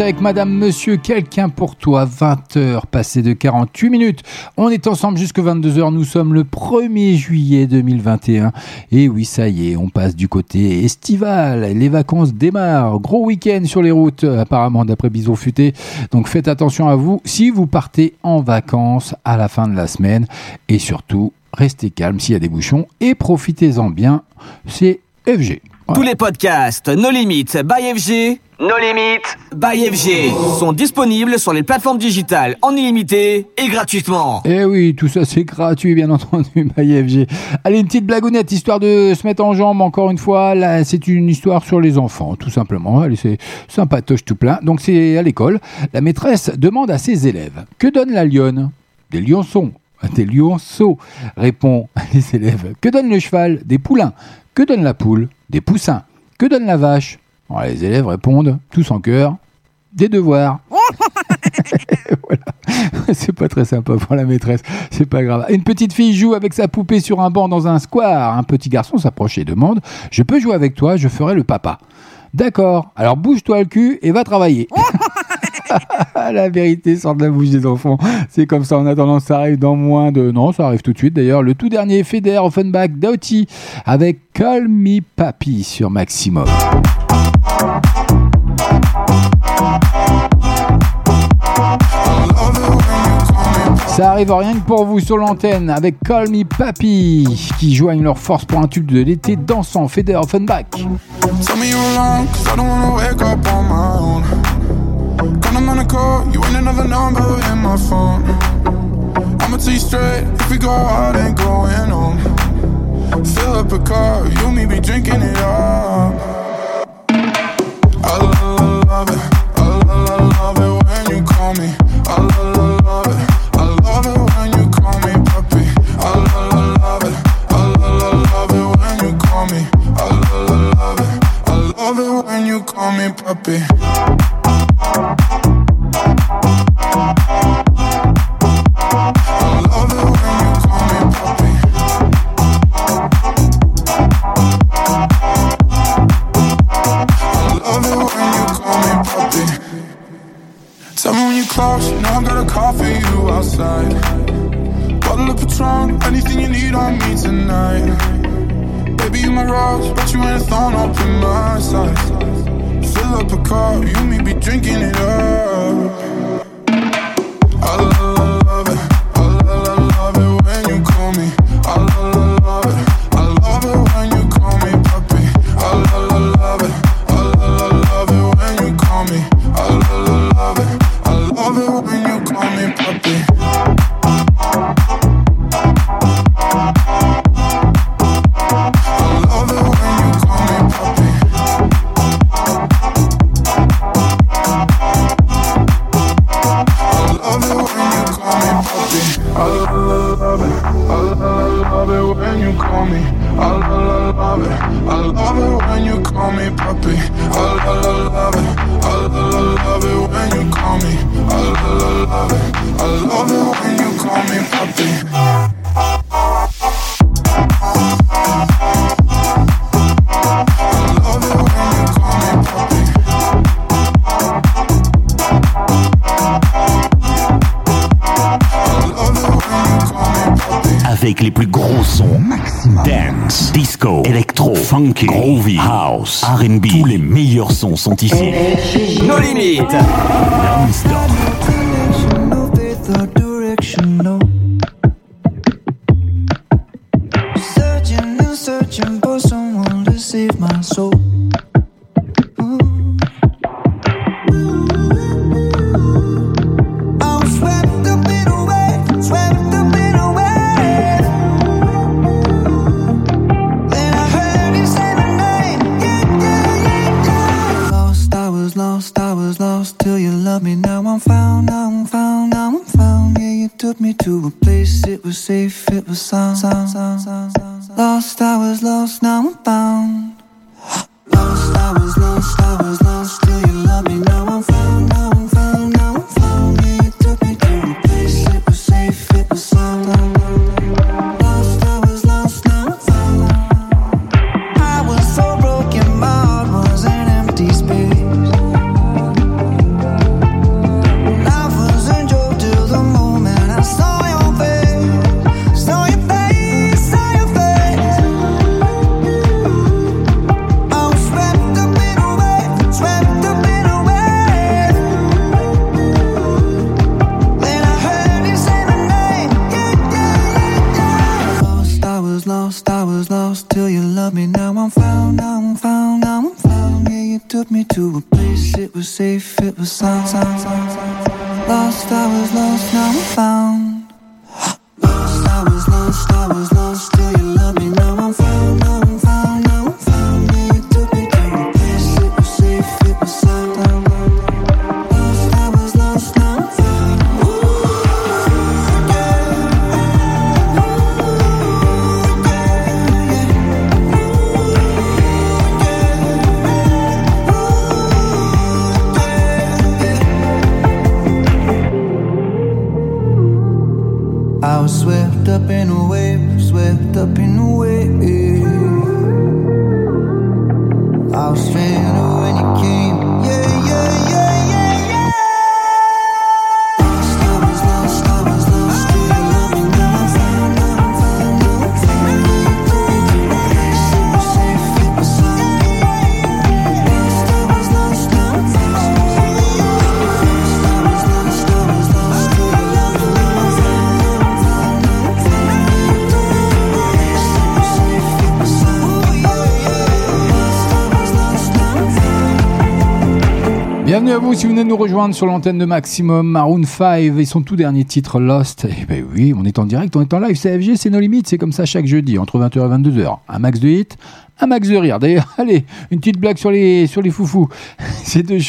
Avec Madame, Monsieur, quelqu'un pour toi. 20h, passé de 48 minutes. On est ensemble jusque 22h. Nous sommes le 1er juillet 2021. Et oui, ça y est, on passe du côté estival. Les vacances démarrent. Gros week-end sur les routes, apparemment, d'après Bison Futé. Donc faites attention à vous si vous partez en vacances à la fin de la semaine. Et surtout, restez calme s'il y a des bouchons et profitez-en bien. C'est FG. Tous les podcasts No Limit by FG, No Limit by FG sont disponibles sur les plateformes digitales en illimité et gratuitement. Eh oui, tout ça c'est gratuit bien entendu, by FG. Allez, une petite blagounette histoire de se mettre en jambe encore une fois. Là, c'est une histoire sur les enfants, tout simplement. Allez, c'est sympatoche tout plein. Donc c'est à l'école. La maîtresse demande à ses élèves Que donne la lionne? Des lionçons. Des lionceaux, répond les élèves. Que donne le cheval? Des poulains. Que donne la poule? Des poussins. Que donne la vache? Alors, Les élèves répondent, tous en chœur, des devoirs. voilà. C'est pas très sympa pour la maîtresse, c'est pas grave. Une petite fille joue avec sa poupée sur un banc dans un square. Un petit garçon s'approche et demande Je peux jouer avec toi, je ferai le papa. D'accord, alors bouge-toi le cul et va travailler. la vérité sort de la bouche des enfants. C'est comme ça, en attendant, ça arrive dans moins de... Non, ça arrive tout de suite d'ailleurs. Le tout dernier Feder Offenbach d'Auti avec Call Me Papi sur Maximum. Ça arrive rien que pour vous sur l'antenne avec Call Me Papi qui joignent leurs forces pour un tube de l'été dansant Feder Offenbach. Call me puppy. Lolo and you call me puppy Lolo and you call me puppy Tell me when you close, know I got a call for you outside. Bottle of Patron, anything you need on me tonight. Baby, you my but you ain't thorn up in my side. Fill up a car, you me be drinking it up. I love ici. No Limit. Found, now I'm found, now I'm found. Yeah, you took me to a place, it was safe, it was sound. sound, sound, sound, sound. Lost, I was lost, now I'm found. Lost, I was lost, I was lost till you rejoindre sur l'antenne de Maximum, Maroon 5 et son tout dernier titre Lost. Eh ben oui, on est en direct, on est en live, CFG, c'est nos limites, c'est comme ça chaque jeudi, entre 20h et 22h. Un max de hit, un max de rire. D'ailleurs, allez, une petite blague sur les, sur les foufous. C'est deux,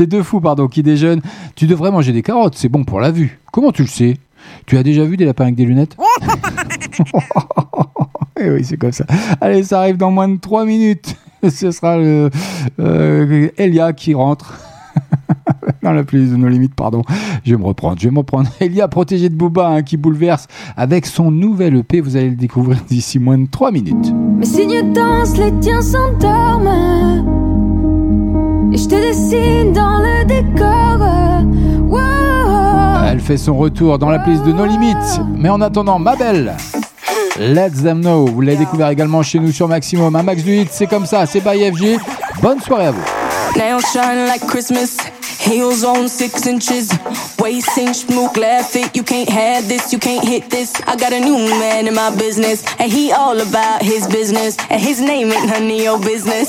deux fous pardon, qui déjeunent. Tu devrais manger des carottes, c'est bon pour la vue. Comment tu le sais? Tu as déjà vu des lapins avec des lunettes? Eh oui, c'est comme ça. Allez, ça arrive dans moins de 3 minutes. Ce sera euh, Elia qui rentre. Dans la playlist de nos limites, pardon. Je vais me reprendre, je vais me reprendre. Elia, protégé de Booba, hein, qui bouleverse avec son nouvel EP. Vous allez le découvrir d'ici moins de 3 minutes. Mes signes dansent, les tiens s'endorment. Et je te dessine dans le décor. Wow. Elle fait son retour dans la playlist de nos limites. Mais en attendant, ma belle. Let them know. Vous l'avez découvert également chez nous sur Maximum. Un max du hit, c'est comme ça, c'est by FG. Bonne soirée à vous. Heels on six inches. Waist cinched, move left it. You can't have this, you can't hit this. I got a new man in my business. And he all about his business. And his name ain't none of your business.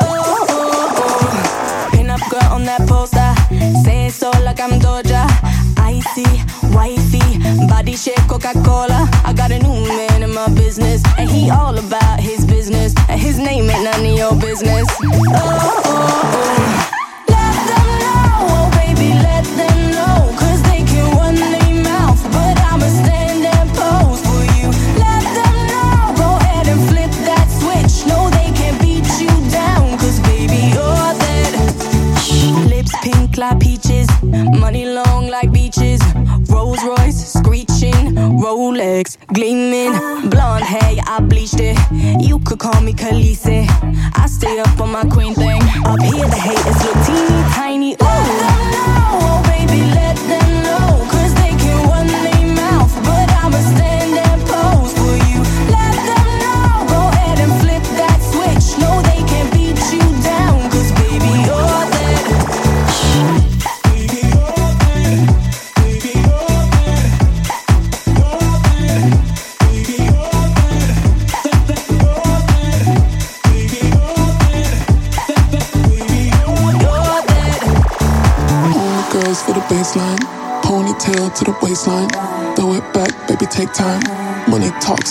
Oh, oh, oh. Pin up girl on that poster. Say it so like I'm Doja. Icy, wifey, body shape Coca Cola. I got a new man in my business. And he all about his business. And his name ain't none of your business. Oh, oh, oh. Call me Khaleesi.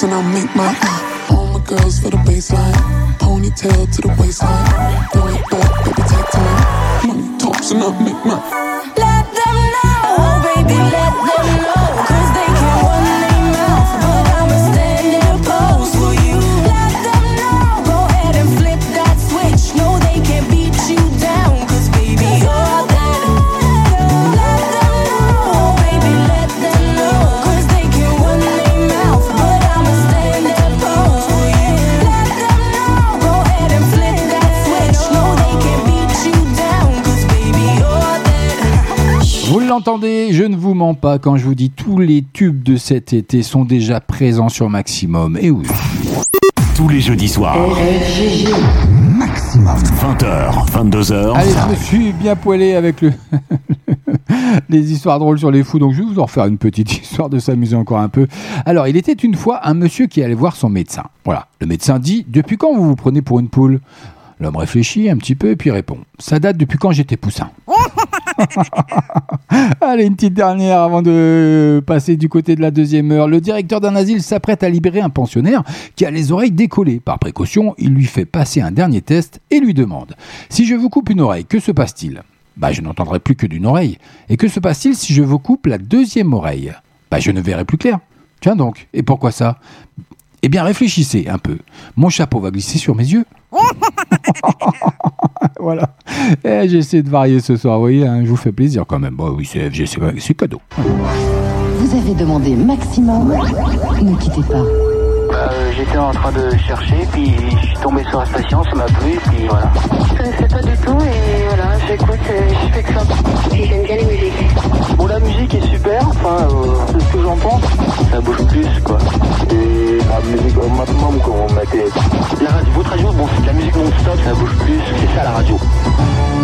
And I'll make mine. Pas quand je vous dis tous les tubes de cet été sont déjà présents sur Maximum. Et oui. Tous les jeudis soirs. Maximum. 20h, 22h. Allez, je me suis bien poilé avec le les histoires drôles sur les fous, donc je vais vous en refaire une petite histoire de s'amuser encore un peu. Alors, il était une fois un monsieur qui allait voir son médecin. Voilà, le médecin dit Depuis quand vous vous prenez pour une poule? L'homme réfléchit un petit peu et puis répond. Ça date depuis quand j'étais poussin. Allez, une petite dernière avant de passer du côté de la deuxième heure. Le directeur d'un asile s'apprête à libérer un pensionnaire qui a les oreilles décollées. Par précaution, il lui fait passer un dernier test et lui demande Si je vous coupe une oreille, que se passe-t-il? Bah, je n'entendrai plus que d'une oreille. Et que se passe-t-il si je vous coupe la deuxième oreille? Bah, je ne verrai plus clair. Tiens donc, et pourquoi ça? Eh bien, réfléchissez un peu. Mon chapeau va glisser sur mes yeux. voilà. Eh, J'essaie de varier ce soir, vous voyez, hein, je vous fais plaisir quand même. Bon, oui, c'est FG, c'est cadeau. Vous avez demandé maximum. Ne quittez pas. Bah, euh, J'étais en train de chercher, puis je suis tombé sur la station, ça m'a plu, puis voilà. Je connaissais pas du tout et j'écoute et je fais que ça. Et j'aime bien les musiques. Bon, la musique est super, enfin, euh, c'est ce que j'en pense. Ça bouge plus, quoi. Et la musique au maximum, comme on mettait. La radio, votre radio, bon, c'est de la musique non-stop, ça bouge plus, c'est ça la radio.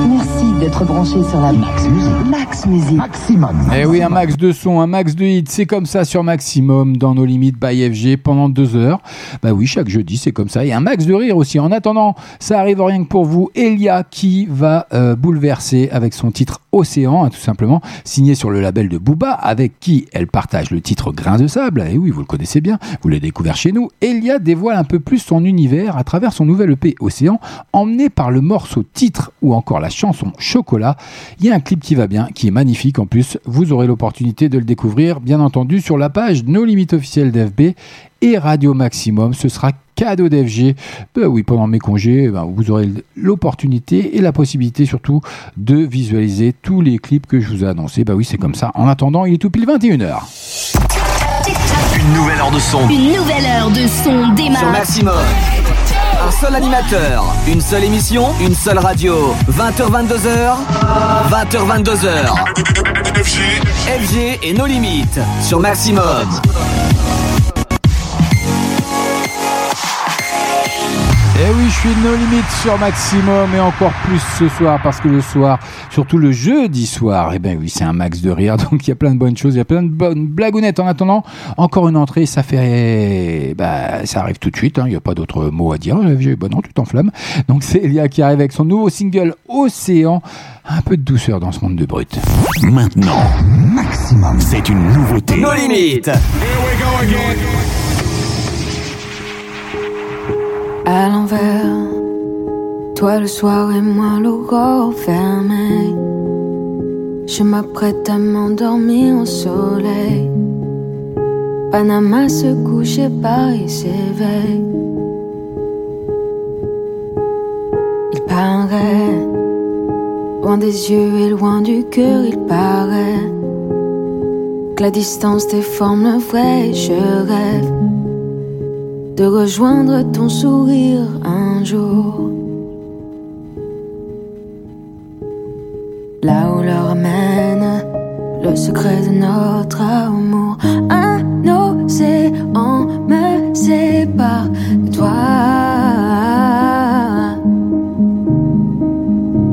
Merci d'être branché sur la Max Musique. Max Musique. Maximum. Eh oui, un max de son, un max de hits, c'est comme ça sur Maximum dans nos limites by FG pendant deux heures. Bah oui, chaque jeudi, c'est comme ça. Et un max de rire aussi. En attendant, ça arrive rien que pour vous. Elia qui va euh, bouleverser avec son titre Océan, hein, tout simplement, signé sur le label de Booba, avec qui elle partage le titre Grain de sable. Et oui, vous le connaissez bien, vous l'avez découvert chez nous. Elia dévoile un peu plus son univers à travers son nouvel EP Océan, emmené par le morceau titre ou encore la chanson Chocolat. Il y a un clip qui va bien, qui est magnifique en plus. Vous aurez l'opportunité de le découvrir, bien entendu, sur la page No Limites officielle d'FB et Radio Maximum. Ce sera cadeau d'FG. Ben oui, pendant mes congés, ben, vous aurez l'opportunité et la possibilité surtout de visualiser tous les clips que je vous ai annoncés. Ben oui, c'est comme ça. En attendant, il est tout pile 21h. Une nouvelle heure de son. Une nouvelle heure de son démarre. Sur Maximum. Un seul animateur, une seule émission, une seule radio. 20h, 22h. 20h, 22h. FG et nos limites. Sur Maximum. Eh oui, je suis no limite sur maximum et encore plus ce soir parce que le soir, surtout le jeudi soir, eh ben oui, c'est un max de rire. Donc il y a plein de bonnes choses, il y a plein de bonnes blagounettes. En attendant, encore une entrée, ça fait, bah, ça arrive tout de suite. hein, Il n'y a pas d'autre mot à dire. Bon, non, tu t'enflammes. Donc c'est Elia qui arrive avec son nouveau single Océan. Un peu de douceur dans ce monde de brut. Maintenant, maximum, c'est une nouveauté. Nos limites. À l'envers. Toi le soir et moi l'aurore fermée. Je m'apprête à m'endormir au soleil. Panama se couche et Paris s'éveille. Il paraît, loin des yeux et loin du cœur, il paraît que la distance déforme le vrai. Je rêve de rejoindre ton sourire un jour. Là où le ramène le secret de notre amour. Un océan me sépare de toi.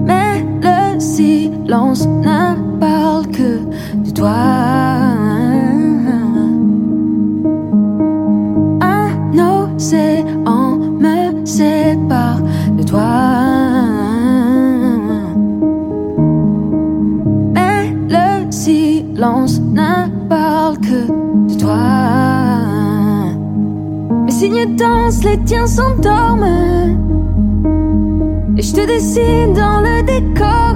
Mais le silence ne parle que de toi. Sépare de toi. Mais le silence ne parle que de toi. Mes signes dansent, les tiens s'endorment. Et je te dessine dans le décor.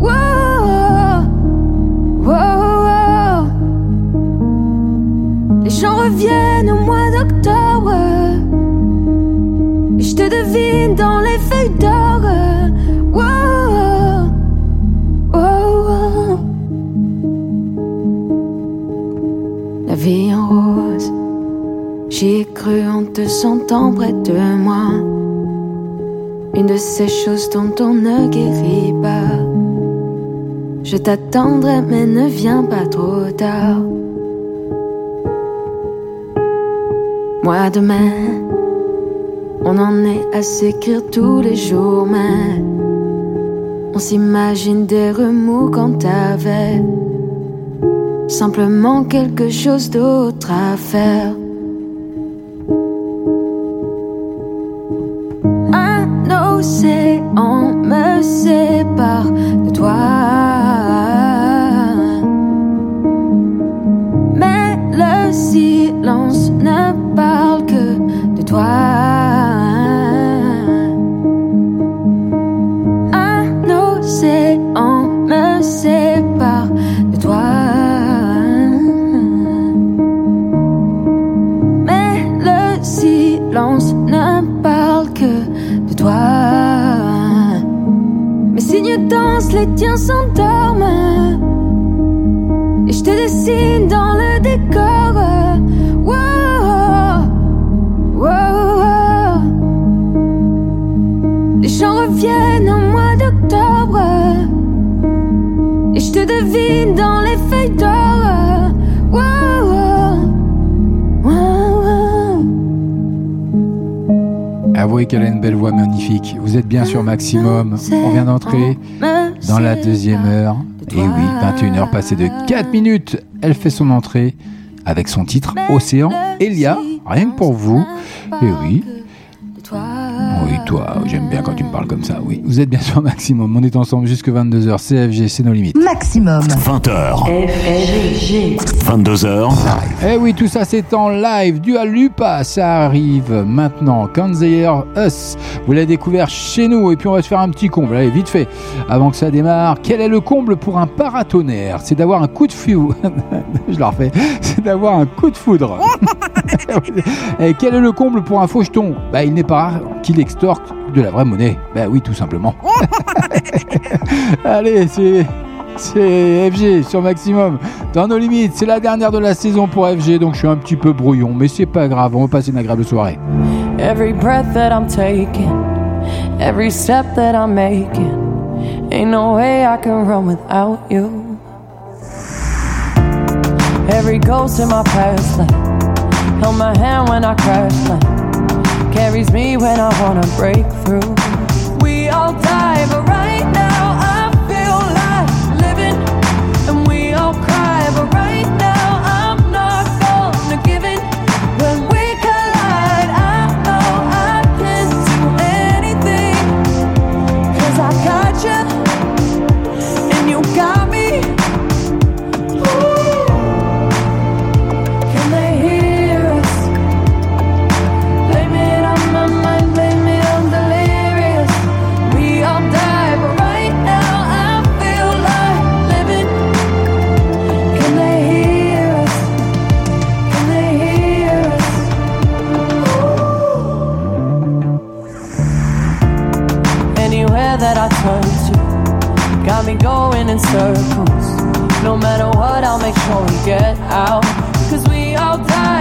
Wow, wow. Les chants reviennent au j'y ai cru en te sentant près de moi. Une de ces choses dont on ne guérit pas. Je t'attendrai, mais ne viens pas trop tard. Moi demain, on en est à s'écrire tous les jours, mais on s'imagine des remous quand t'avais simplement quelque chose d'autre à faire. Sépare Vous êtes bien sur Maximum. On vient d'entrer dans la deuxième heure. Et oui, 21h passées de 4 minutes. Elle fait son entrée avec son titre Océan Elia. Rien que pour vous. Et oui. Oui, toi, j'aime bien quand tu me parles comme ça. Oui, vous êtes bien sur Maximum. On est ensemble jusque 22h. CFG, c'est nos limites. Maximum. 20h. 22h. Eh oui, tout ça c'est en live. Du Lupa, ça arrive maintenant. Consider Us. Vous l'avez découvert chez nous. Et puis on va se faire un petit comble. Allez, vite fait. Avant que ça démarre. Quel est le comble pour un paratonnerre? C'est d'avoir un coup de foudre. Je le refais. C'est d'avoir un coup de foudre. Et quel est le comble pour un faucheton? Bah, il n'est pas rare qu'il extorque de la vraie monnaie. Bah oui, tout simplement. Allez, c'est. C'est FG sur Maximum. Dans nos limites, c'est la dernière de la saison pour FG, donc je suis un petit peu brouillon, mais c'est pas grave, on va passer une agréable soirée. Every breath that I'm taking, every step that I'm making, ain't no way I can run without you. Every ghost in my past life held my hand when I crashed, carries me when I wanna break through. We all die, but going in circles. No matter what, I'll make sure we get out. Cause we all die,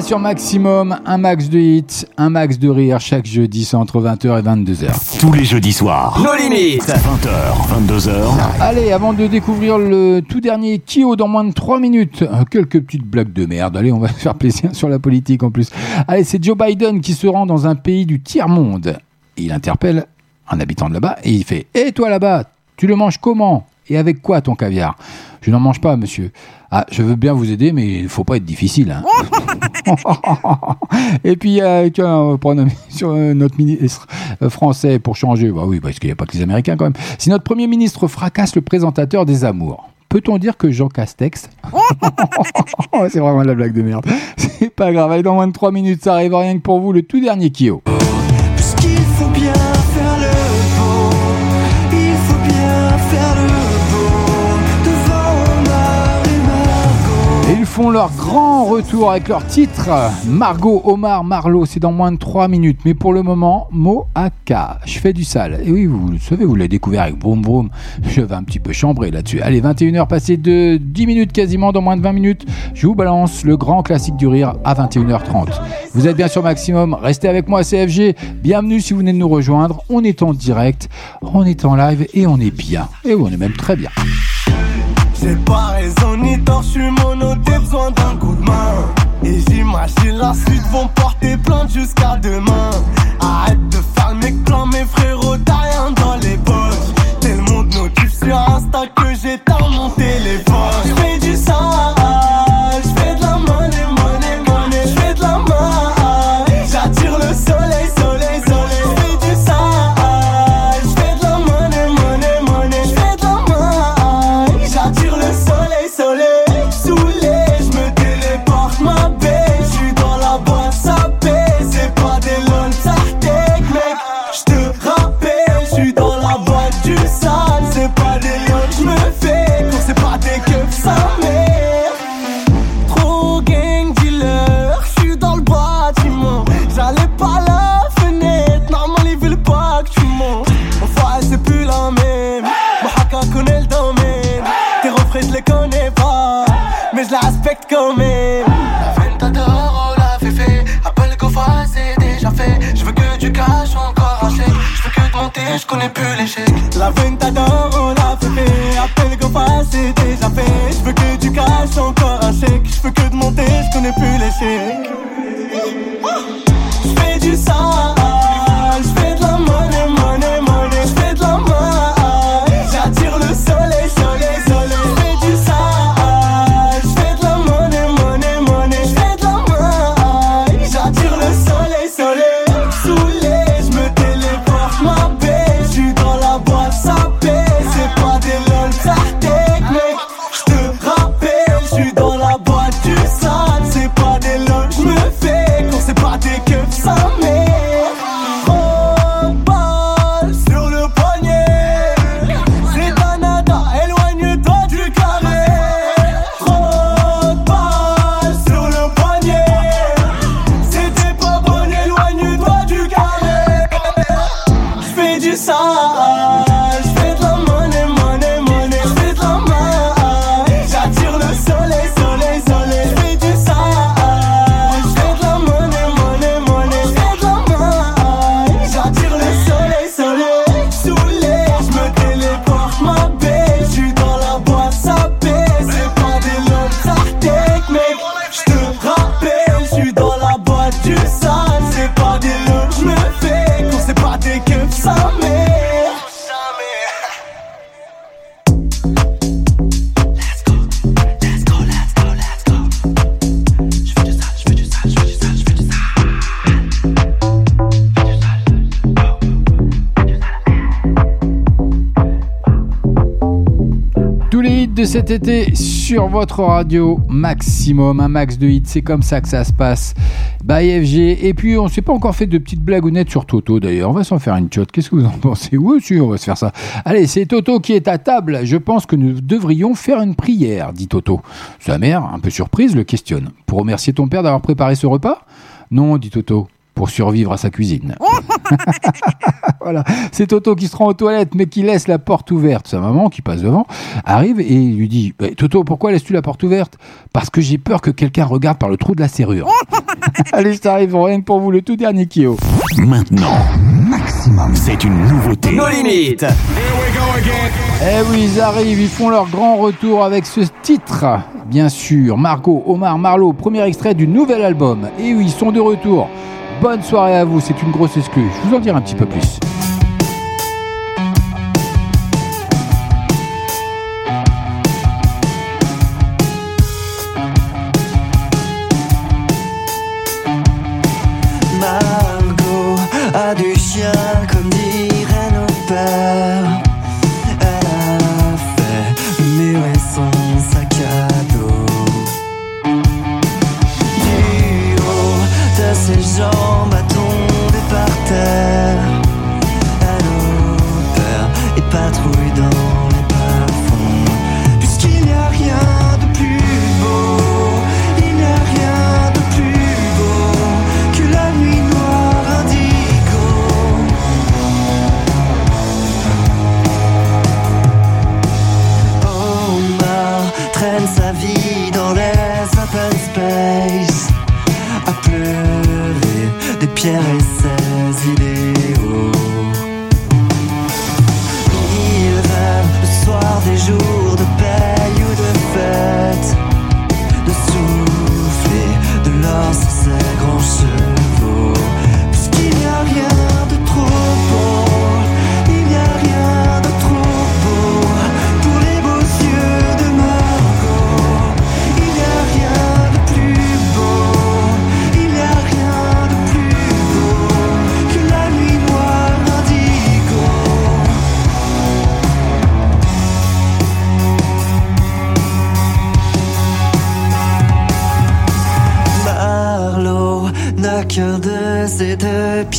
Sur Maximum, un max de hits, un max de rire chaque jeudi, c'est entre 20h et 22h. Tous les jeudis soirs. Nos limites. 20h, 22h. Allez, avant de découvrir le tout dernier Kyo dans moins de 3 minutes, euh, quelques petites blagues de merde. Allez, on va se faire plaisir sur la politique en plus. Allez, c'est Joe Biden qui se rend dans un pays du tiers-monde. Il interpelle un habitant de là-bas et il fait Et toi là-bas, tu le manges comment? Et avec quoi ton caviar? Je n'en mange pas, monsieur. Ah, je veux bien vous aider, mais il faut pas être difficile. hein. Et puis, euh, tiens, on va prendre sur euh, notre ministre euh, français pour changer. Bah oui, parce qu'il n'y a pas que les Américains quand même. Si notre Premier ministre fracasse le présentateur des amours, peut-on dire que Jean Castex C'est vraiment la blague de merde. C'est pas grave, allez, dans moins de 3 minutes, ça arrive rien que pour vous, le tout dernier Kyo. Ils font leur grand retour avec leur titre Margot, Omar, Marlowe, c'est dans moins de 3 minutes. Mais pour le moment, Mo Aka, je fais du sale. Et oui, vous le savez, vous l'avez découvert avec Vroom Vroom. Je vais un petit peu chambrer là-dessus. Allez, 21h passé de 10 minutes quasiment, dans moins de 20 minutes. Je vous balance le grand classique du rire à 21h30. Vous êtes bien sur Maximum, restez avec moi CFG. Bienvenue si vous venez de nous rejoindre. On est en direct, on est en live et on est bien. Et on est même très bien. J'ai pas raison ni tort, je suis mono, t'as besoin d'un coup de main. Et j'imagine la suite vont porter plainte jusqu'à demain. Arrête de faire le mec plan, mes frérots, t'as rien dans les poches. T'es le monde sur Insta que j'éteins mon téléphone. Je connais plus l'échec. La venta sur votre radio maximum, un max de hits, c'est comme ça que ça se passe. By FG. Et puis on s'est pas encore fait de petites blagounettes sur Toto d'ailleurs. On va s'en faire une chotte. Qu'est-ce que vous en pensez? Oui, si, on va se faire ça. Allez, c'est Toto qui est à table. Je pense que nous devrions faire une prière, dit Toto. Sa mère, un peu surprise, le questionne. Pour remercier ton père d'avoir préparé ce repas? Non, dit Toto. Pour survivre à sa cuisine. voilà, c'est Toto qui se rend aux toilettes, mais qui laisse la porte ouverte. Sa maman, qui passe devant, arrive et lui dit Eh, Toto, pourquoi laisses-tu la porte ouverte? Parce que j'ai peur que quelqu'un regarde par le trou de la serrure. Allez, ça arrive rien que pour vous, le tout dernier Kyo. Maintenant, maximum, c'est une nouveauté. Nos limites. Eh oui, ils arrivent, ils font leur grand retour avec ce titre. Bien sûr, Margot, Omar, Marlowe, premier extrait du nouvel album. Et oui, ils sont de retour. Bonne soirée à vous, c'est une grosse exclue. Je vous en dirai un petit peu plus.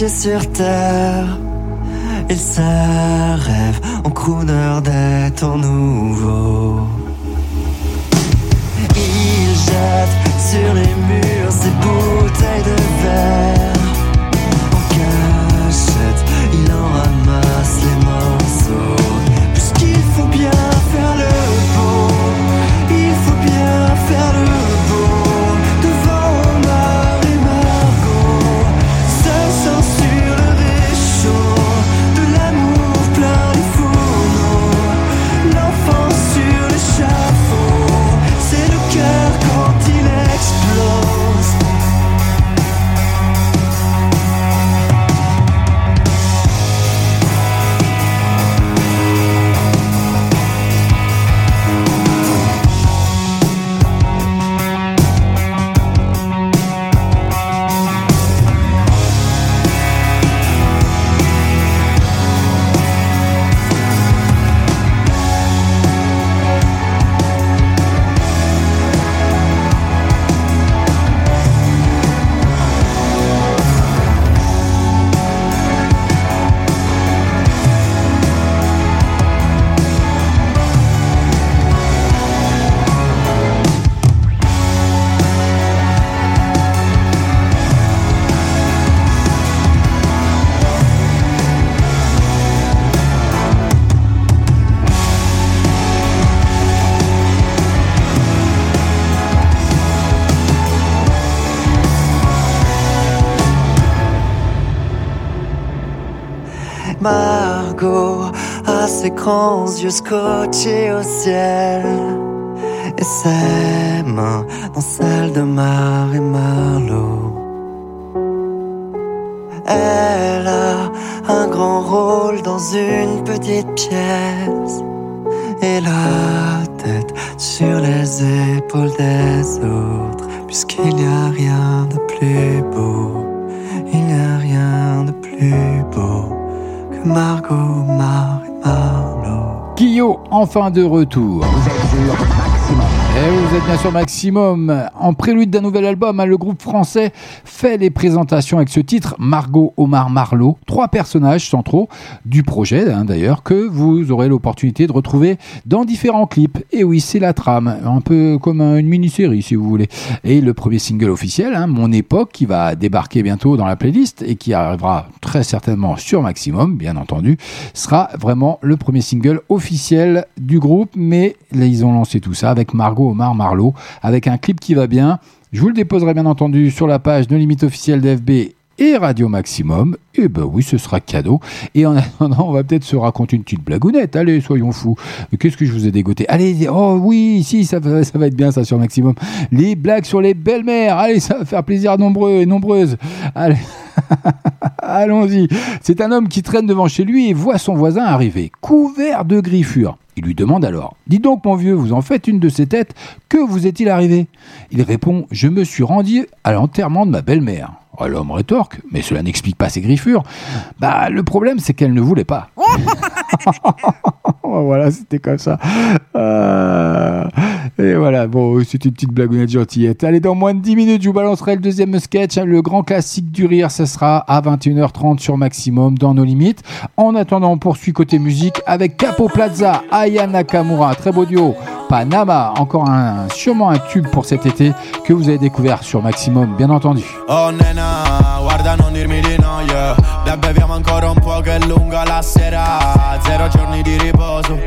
Sur terre. Il rêve en crooner des temps nouveaux. Yeux au ciel et ses mains dans celles de Mar et Marlowe. Elle a un grand rôle dans une petite pièce Mar et Marlowe. Kyo, enfin de retour. Et vous êtes bien sûr maximum. En prélude d'un nouvel album, hein, le groupe français fait les présentations avec ce titre Margot Omar Marlowe. Trois personnages centraux du projet, hein, d'ailleurs, que vous aurez l'opportunité de retrouver dans différents clips. Et oui, c'est la trame, un peu comme une mini-série si vous voulez. Et le premier single officiel, hein, Mon époque, qui va débarquer bientôt dans la playlist et qui arrivera très certainement sur Maximum, bien entendu, sera vraiment le premier single officiel du groupe. Mais là, ils ont lancé tout ça avec Margot Omar Marlowe, avec un clip qui va bien. Je vous le déposerai bien entendu sur la page de limite officielle d'FB et Radio Maximum. Et ben oui, ce sera cadeau. Et en attendant, on va peut-être se raconter une petite blagounette. Allez, soyons fous. Qu'est-ce que je vous ai dégoté? Allez, oh oui, si, ça, va- ça va être bien ça sur Maximum. Les blagues sur les belles-mères. Allez, ça va faire plaisir à nombreux et nombreuses. Allez. Allons-y. C'est un homme qui traîne devant chez lui et voit son voisin arriver, couvert de griffures. Il lui demande alors Dis donc, mon vieux, vous en faites une de ces têtes, que vous est-il arrivé? Il répond Je me suis rendu à l'enterrement de ma belle-mère. Oh, L'homme rétorque Mais cela n'explique pas ses griffures. Bah, le problème, c'est qu'elle ne voulait pas. Voilà, c'était comme ça. Euh, Et voilà, bon, c'est une petite blagounette gentillette. Allez, dans moins de 10 minutes, je vous balancerai le deuxième sketch, le grand classique du rire. Ça sera à 21h30 sur Maximum, dans nos limites. En attendant, on poursuit côté musique avec Capo Plaza, Aya Nakamura, très beau duo. Panama, encore un, sûrement un tube pour cet été que vous avez découvert sur Maximum, bien entendu. Oh nena, guarda non dirmi yeah Dai beviamo ancora un po' che è lunga la sera. Zero giorni di riposo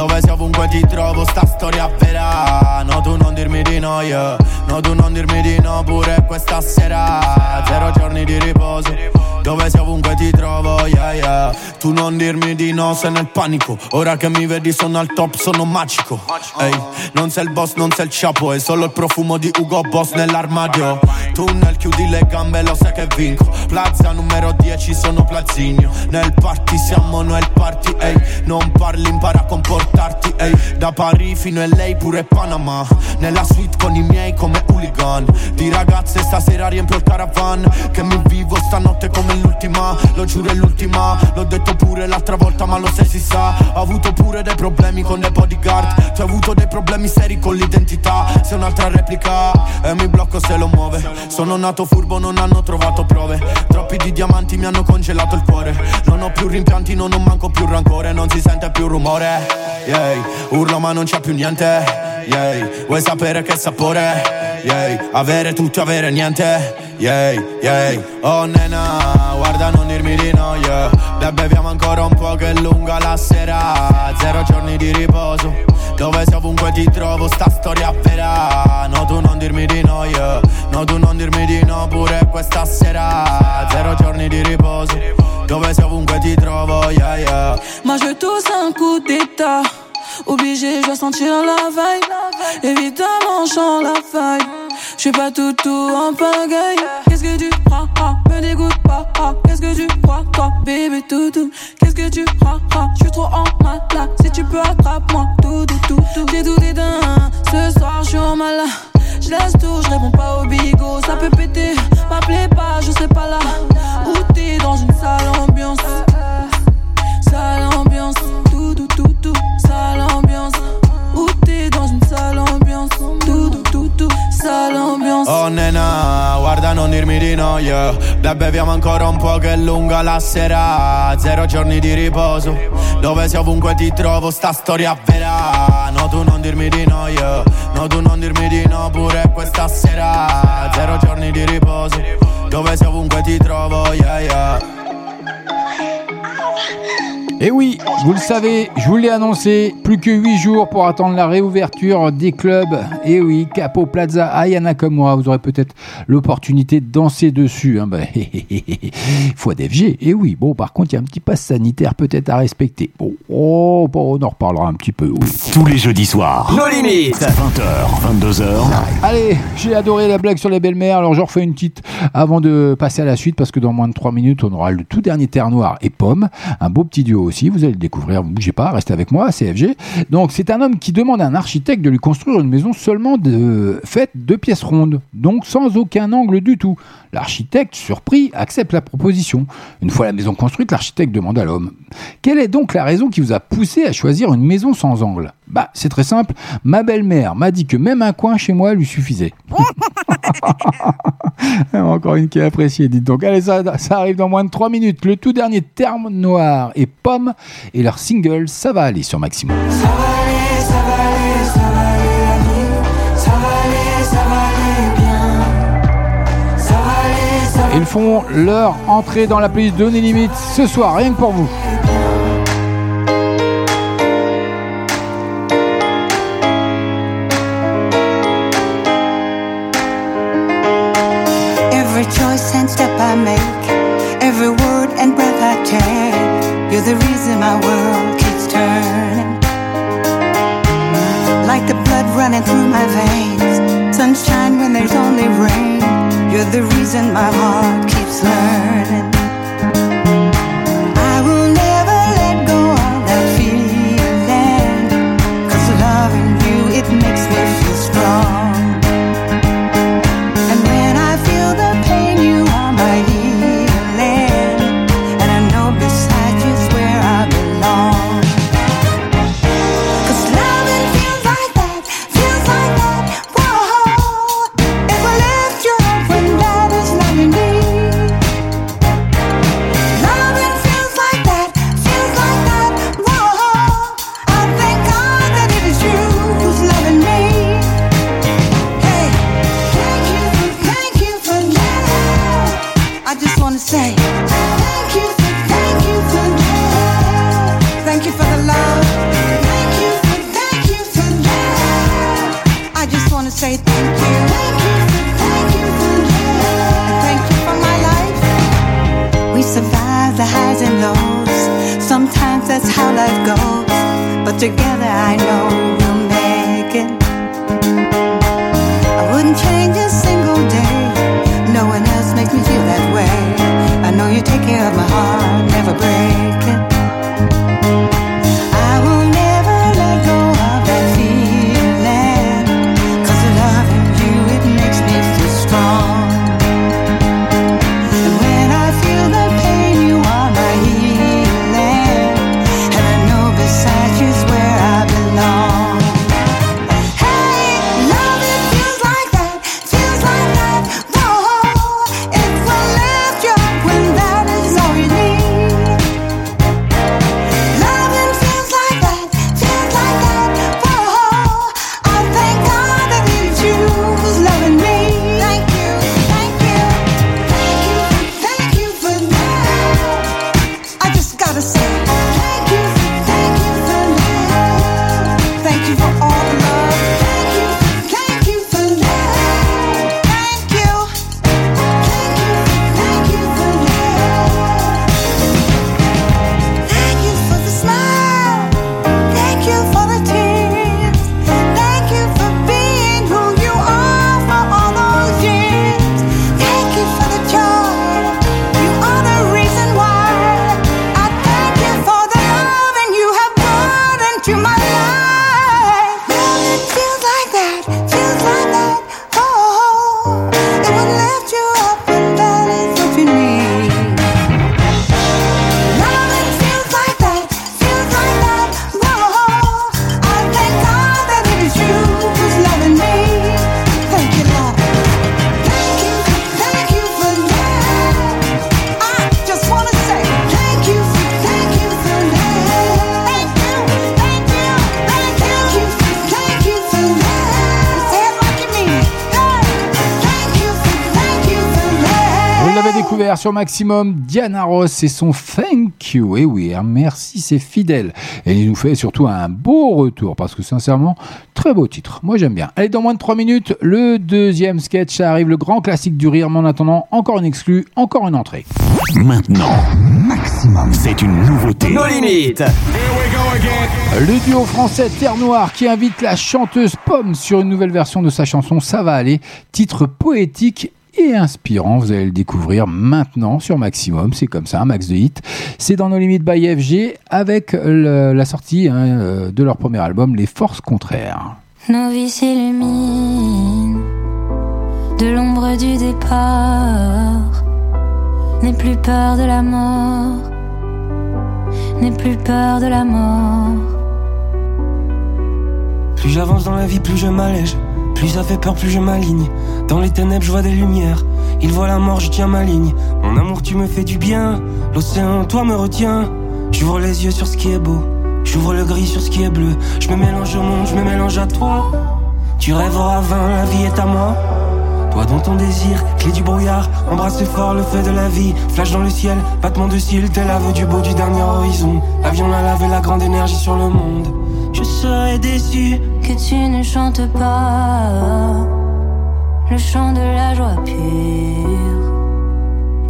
Dove sei ovunque ti trovo, sta storia vera. No tu non dirmi di no, yeah No tu non dirmi di no pure questa sera. Zero giorni di riposo. Dove sei ovunque ti trovo, yeah yeah. Tu non dirmi di no, sei nel panico. Ora che mi vedi sono al top, sono magico. Ehi, non sei il boss, non sei il ciapo È solo il profumo di Ugo Boss nell'armadio. Tunnel, chiudi le gambe, lo sai che vinco. Plaza numero 10, sono Plazinio. Nel party siamo noi il party, ehi. Non parli, impara a comportarti, ehi Da Parigi fino a lei pure Panama. Nella suite con i miei come hooligan. Di ragazze stasera riempio il caravan. Che mi vivo stanotte come l'ultima. Lo giuro è l'ultima. L'ho detto pure l'altra volta ma lo sai si sa. Ho avuto pure dei problemi con dei bodyguard. Tu hai avuto dei problemi seri con l'identità. Sei un'altra replica E mi blocco se lo muove. Sono nato furbo non hanno trovato prove. Troppi di diamanti mi hanno congelato il cuore. Non ho più rimpianti non ho manco più rancore. Non si sente più rumore yeah. Urlo ma non c'è più niente yeah. Vuoi sapere che sapore yeah. Avere tutto avere niente yeah, yeah. Oh nena guarda non dirmi di no yeah. Dai beviamo ancora un po' che è lunga la sera Zero giorni di riposo Dove sei ovunque ti trovo sta storia vera No tu non dirmi di no yeah. No tu non dirmi di no pure questa sera Zero giorni di riposo Dove sei ovunque ti trovo yeah yeah Moi je tous un coup d'état. Obligé, je dois sentir la vibe. Évidemment, sens la faille. Je suis pas tout tout en pagaille. Qu'est-ce que tu crois? Ah, Me dégoûte pas. ah, Qu'est-ce que tu crois, toi, bébé toutou Qu'est-ce que tu crois? Ah, Je suis trop en malade. Si tu peux, attrape-moi. Tout, tout, tout, tout. J'ai tout. Ce soir, je suis en malade. Je laisse tout, je réponds pas au bigot. Ça peut péter. M'appelez pas, je sais pas là. Où t'es dans une sale ambiance. Sale ambiance, tout, tout, tout, tout, sale. Où t'es dans une sale ambiance, tout, tout, tout, tout, sale ambiance. Oh nena, guarda non dirmi di no, yeah. Dai beviamo ancora un po' che è lunga la sera. Zero giorni di riposo. Dove sei? Ovunque ti trovo, sta storia vera. No tu non dirmi di no, yeah. No tu non dirmi di no pure questa sera. Zero giorni di riposo. Dove sei? Ovunque ti trovo, yeah yeah Et oui, vous le savez, je vous l'ai annoncé, plus que 8 jours pour attendre la réouverture des clubs. Et oui, Capo Plaza, Ayana comme moi, vous aurez peut-être l'opportunité de danser dessus. Hein. Bah, faut DFG. Et oui, bon, par contre, il y a un petit pass sanitaire peut-être à respecter. Bon, oh, bon, on en reparlera un petit peu. Oui. Tous les jeudis soirs. Nos limites. 20h, 22h. Allez, j'ai adoré la blague sur les belles-mères, alors j'en refais une petite avant de passer à la suite parce que dans moins de 3 minutes, on aura le tout dernier Terre Noire et Pomme, un beau petit duo vous allez le découvrir, vous bougez pas, restez avec moi, CFG. Donc c'est un homme qui demande à un architecte de lui construire une maison seulement faite de pièces rondes, donc sans aucun angle du tout. L'architecte, surpris, accepte la proposition. Une fois la maison construite, l'architecte demande à l'homme Quelle est donc la raison qui vous a poussé à choisir une maison sans angle? Bah, c'est très simple. Ma belle-mère m'a dit que même un coin chez moi lui suffisait. Encore une qui est appréciée, dites donc. Allez, ça, ça arrive dans moins de 3 minutes. Le tout dernier terme noir et pomme et leur single, ça va aller sur Maximum. Ça va aller, ça va aller, ça va aller la vie. Ça va aller, ça va aller bien. Ça va aller, ça va Ils font leur entrée dans la playlist de Donner Limite ce soir, rien que pour vous. Every choice and step I make, every word and breath I take, you're the reason my world keeps turning. Like the blood running through my veins, sunshine when there's only rain, you're the reason my heart keeps learning. Sur Maximum, Diana Ross et son Thank You. Et oui, hein, merci, c'est fidèle. Et il nous fait surtout un beau retour parce que sincèrement, très beau titre. Moi j'aime bien. Allez, dans moins de 3 minutes, le deuxième sketch ça arrive, le grand classique du rire. Mais en attendant, encore une exclue, encore une entrée. Maintenant, Maximum, c'est une nouveauté. Nos limites. Le duo français Terre Noire qui invite la chanteuse Pomme sur une nouvelle version de sa chanson Ça va aller, titre poétique et inspirant. Vous allez le découvrir maintenant sur Maximum. C'est comme ça, un max de hit. C'est dans nos limites by FG avec le- la sortie hein, euh, de leur premier album, Les Forces Contraires. Nos vies s'illuminent de l'ombre du départ. N'aie plus peur de la mort, n'aie plus peur de la mort. Plus j'avance dans la vie, plus je m'allège. Plus ça fait peur, plus je m'aligne. Dans les ténèbres, je vois des lumières. Il voit la mort, je tiens ma ligne. Mon amour, tu me fais du bien. L'océan, toi, me retient. J'ouvre les yeux sur ce qui est beau. J'ouvre le gris sur ce qui est bleu. Je me mélange au monde, je me mélange à toi. Tu rêveras vain, la vie est à moi. Toi dans ton désir, clé du brouillard, embrasse fort le feu de la vie, flash dans le ciel, battement de cils, tel aveu du beau du dernier horizon. L'avion la lave et la grande énergie sur le monde. Je serais déçu que tu ne chantes pas le chant de la joie pure,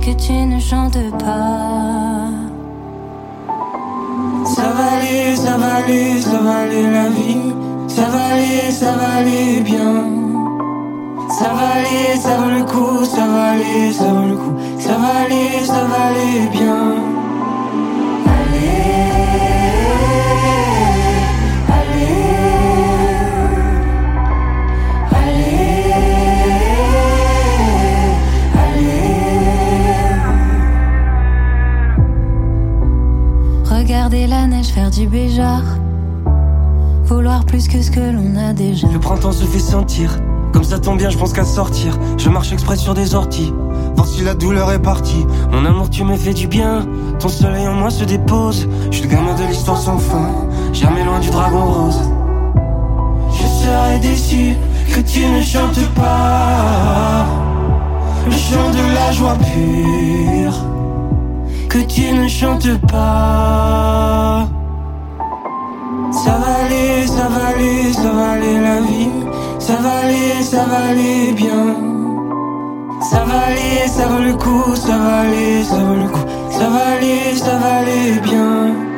que tu ne chantes pas. Ça va aller, ça va aller, ça va aller la vie. Ça va aller, ça va aller bien. Ça va aller, ça vaut le coup, ça va aller, ça vaut le coup. Ça va aller, ça va aller bien. Regarder la neige faire du béjar, vouloir plus que ce que l'on a déjà. Le printemps se fait sentir. Comme ça tombe bien, je pense qu'à sortir. Je marche exprès sur des orties. Voir si la douleur est partie. Mon amour, tu me fais du bien. Ton soleil en moi se dépose. Je suis le gamin de l'histoire sans fin. Jamais loin du dragon rose. Je serais déçu que tu ne chantes pas. Le chant de la joie pure. Que tu ne chantes pas. Ça va aller, ça va aller, ça va aller la vie. Ça va aller, ça va aller bien. Ça va aller, ça vaut le coup, ça va aller, ça vaut le coup. Ça va aller, ça va aller bien.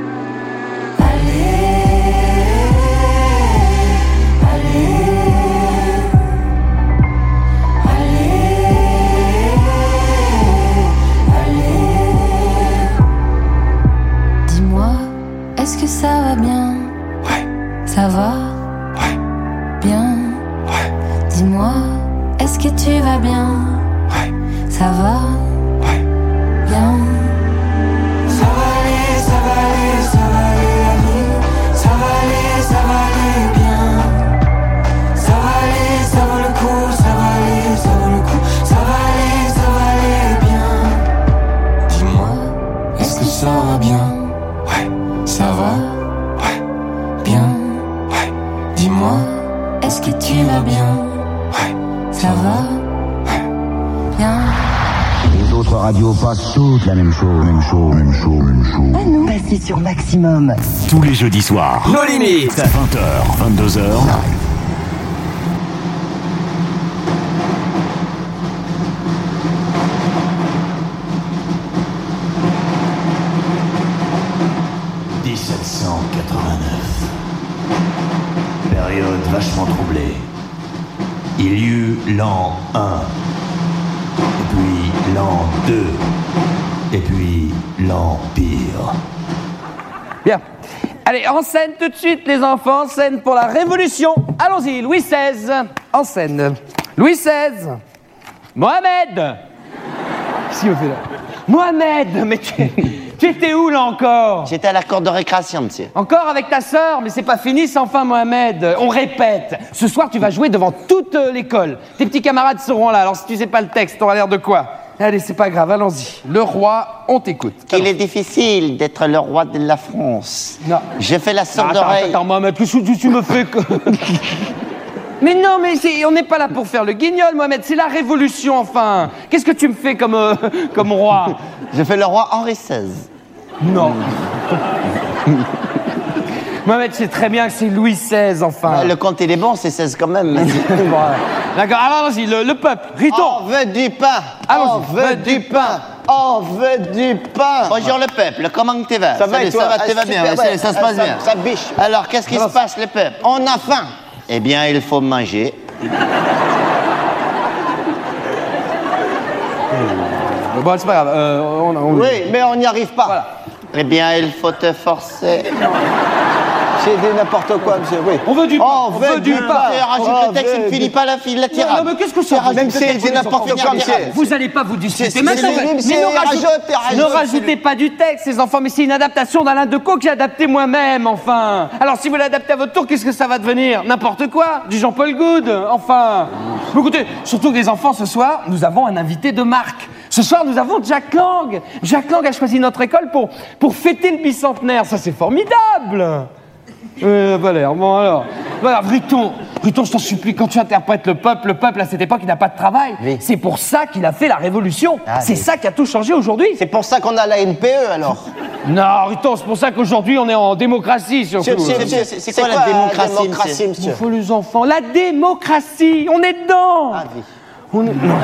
Jeudis soirs. Nos limites. 20h, 22h. Période vachement troublée. Il y eut l'an 1, et puis l'an 2, et puis en scène tout de suite, les enfants. En scène pour la Révolution. Allons-y, Louis XVI. En scène. Louis XVI. Mohamed. Qu'il me fait là Mohamed, mais tu, tu étais où là encore? J'étais à la cour de récréation, monsieur. Encore avec ta sœur, mais c'est pas fini sans fin, Mohamed. On répète. Ce soir, tu vas jouer devant toute euh, l'école. Tes petits camarades seront là. Alors si tu sais pas le texte, t'auras l'air de quoi? Allez, c'est pas grave, allons-y. Le roi, on t'écoute. Il est difficile d'être le roi de la France. Non. J'ai fait la sourde Attends, attends, oreille. attends, Mohamed, plus tu, tu me fais que... Mais non, mais c'est- on n'est pas là pour faire le guignol, Mohamed. C'est la révolution, enfin. Qu'est-ce que tu me fais comme, euh, comme roi? J'ai fait le roi Henri XVI. Non. Mohamed, c'est très bien que c'est Louis XVI, enfin. Le compte, il est bon, c'est 16 quand même. Bon, D'accord, alors allons-y, le, le peuple, Riton. On veut du pain. Allons-y, On veut du pain. On veut du pain. Bonjour le peuple, comment tu vas? Ça va Salut, et toi? Ça va, Ah, tu vas super, bien, ouais. ça, ça se Ah, passe ça- bien. ça biche. Alors, qu'est-ce qui se passe le peuple? On a faim. Eh bien, il faut manger. Bon, c'est pas grave. euh, on- on- Oui, mais on n'y arrive pas. Eh bien, il faut te forcer. J'ai dit n'importe quoi, monsieur, oui. On veut du Oh, pain, on on veut du pain. rajoute Oh, le texte, il ne finit pas la, file, la tirade. Non, mais qu'est-ce que ça Rajoute Même si c'est n'importe quoi, monsieur. Vous n'allez pas vous C'est- c'est- mais c'est- ne, c'est- rajoute- rajoute, rajoute, ne rajoute. rajoutez pas du texte, les enfants, mais c'est une adaptation d'Alain Decaux que j'ai adapté moi-même, enfin. Alors si vous l'adaptez à votre tour, qu'est-ce que ça va devenir N'importe quoi, du Jean-Paul Good, enfin. Mais écoutez, surtout que les enfants, ce soir, nous avons un invité de marque. Ce soir, nous avons Jack Lang. Jack Lang a choisi notre école pour, pour fêter le bicentenaire. Ça, c'est formidable. Euh, pas l'air. Bon, alors. Voilà, Briton. Briton, je t'en supplie, quand tu interprètes le peuple, le peuple, à cette époque, il n'a pas de travail. C'est pour ça qu'il a fait la révolution. c'est ça qui a tout changé aujourd'hui. C'est pour ça qu'on a la NPE, alors. Non, Riton, c'est pour ça qu'aujourd'hui, on est en démocratie, surtout. Monsieur, monsieur, monsieur, c'est quoi la démocratie, monsieur Il faut les enfants. La démocratie, on est dedans. On est- non.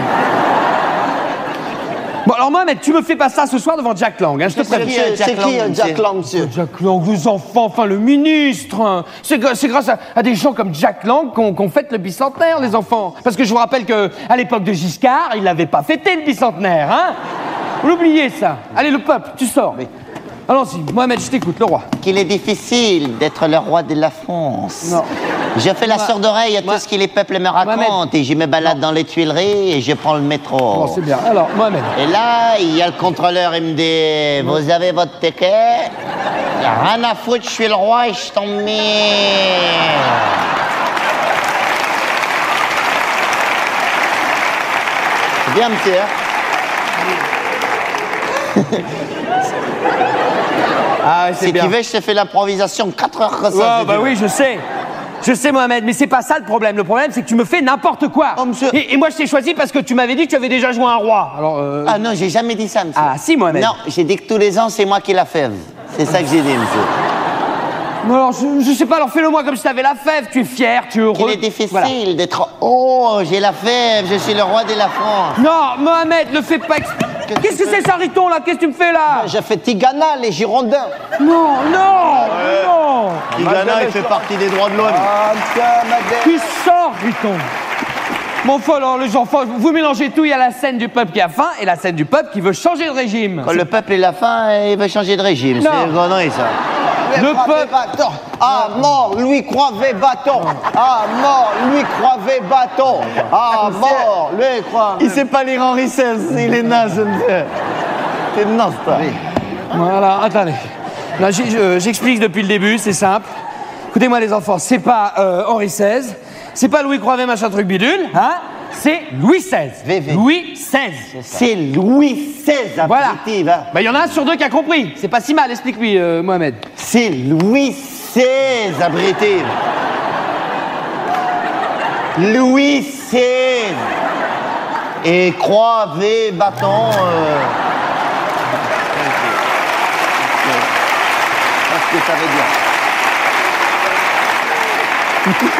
Bon, alors Mohamed, tu me fais pas ça ce soir devant Jack Lang, hein, je te C'est préviens. qui, euh, C'est qui, euh, Jack Lang, monsieur Jack Lang, les enfants, enfin le ministre. hein. C'est gra- c'est grâce à, à des gens comme Jack Lang qu'on qu'on fête le bicentenaire, les enfants. Parce que je vous rappelle que à l'époque de Giscard, il n'avait pas fêté le bicentenaire, hein Vous l'oubliez ça. Allez, le peuple, tu sors. Allons-y, Mohamed, je t'écoute, le roi. Qu'il est difficile d'être le roi de la France. Non. Je fais la sorte d'oreille à tout ce que les peuples me racontent et je me balade dans les Tuileries et je prends le métro. Bon, c'est bien. Alors, Mohamed. Et là, il y a le contrôleur, il me dit Vous avez votre ticket? Il a rien à foutre, je suis le roi et je t'en mets. C'est bien, monsieur. hein? Ah, si tu veux, je te fais l'improvisation 4 heures comme ça. Si bah oui, je sais. Je sais, Mohamed, mais c'est pas ça le problème. Le problème, c'est que tu me fais n'importe quoi. et, et moi, je t'ai choisi parce que tu m'avais dit que tu avais déjà joué un roi. Alors, euh, Ah non, j'ai jamais dit ça, monsieur. Ah, si, Mohamed. Non, j'ai dit que tous les ans, c'est moi qui la fève. C'est ça que j'ai dit, monsieur. Mais alors, je, je sais pas, alors fais-le moi comme si t'avais la fève. Tu es fier, tu es heureux. Il est difficile Voilà. d'être. Oh, j'ai la fève, je suis le roi de la France. Non, Mohamed, ne fais pas. ex- Qu'est-ce que c'est ça, Riton, là? Qu'est-ce que tu me fais là? J'ai fait Tigana, les Girondins. Non, non, non. Tigana, il fait partie des droits de l'homme. Ah, Qui sort, Riton Bon, alors, les enfants, vous mélangez tout. Il y a la scène du peuple qui a faim et la scène du peuple qui veut changer de régime. Quand le peuple est la faim, il va changer de régime. C'est une connerie, ça. Le peuple- bâton. Ah, mort, lui croivait bâton. Ah, mort, lui croivait bâton. Ah, mort, lui croivait. Il sait pas lire Henri XVI, il est naze. C'est naze, toi. Voilà, attendez. J'explique depuis le début, c'est simple. Écoutez-moi les enfants, c'est pas euh, Henri XVI, c'est pas Louis Croivet machin truc bidule, hein C'est Louis XVI. Louis XVI. C'est Louis XVI, Voilà. Bah, il y en a un sur deux qui a compris. C'est pas si mal, explique-lui, euh, Mohamed. C'est Louis XVI, abruti. Louis XVI. Et croix, V, bâton. euh, Qu'est-ce que ça veut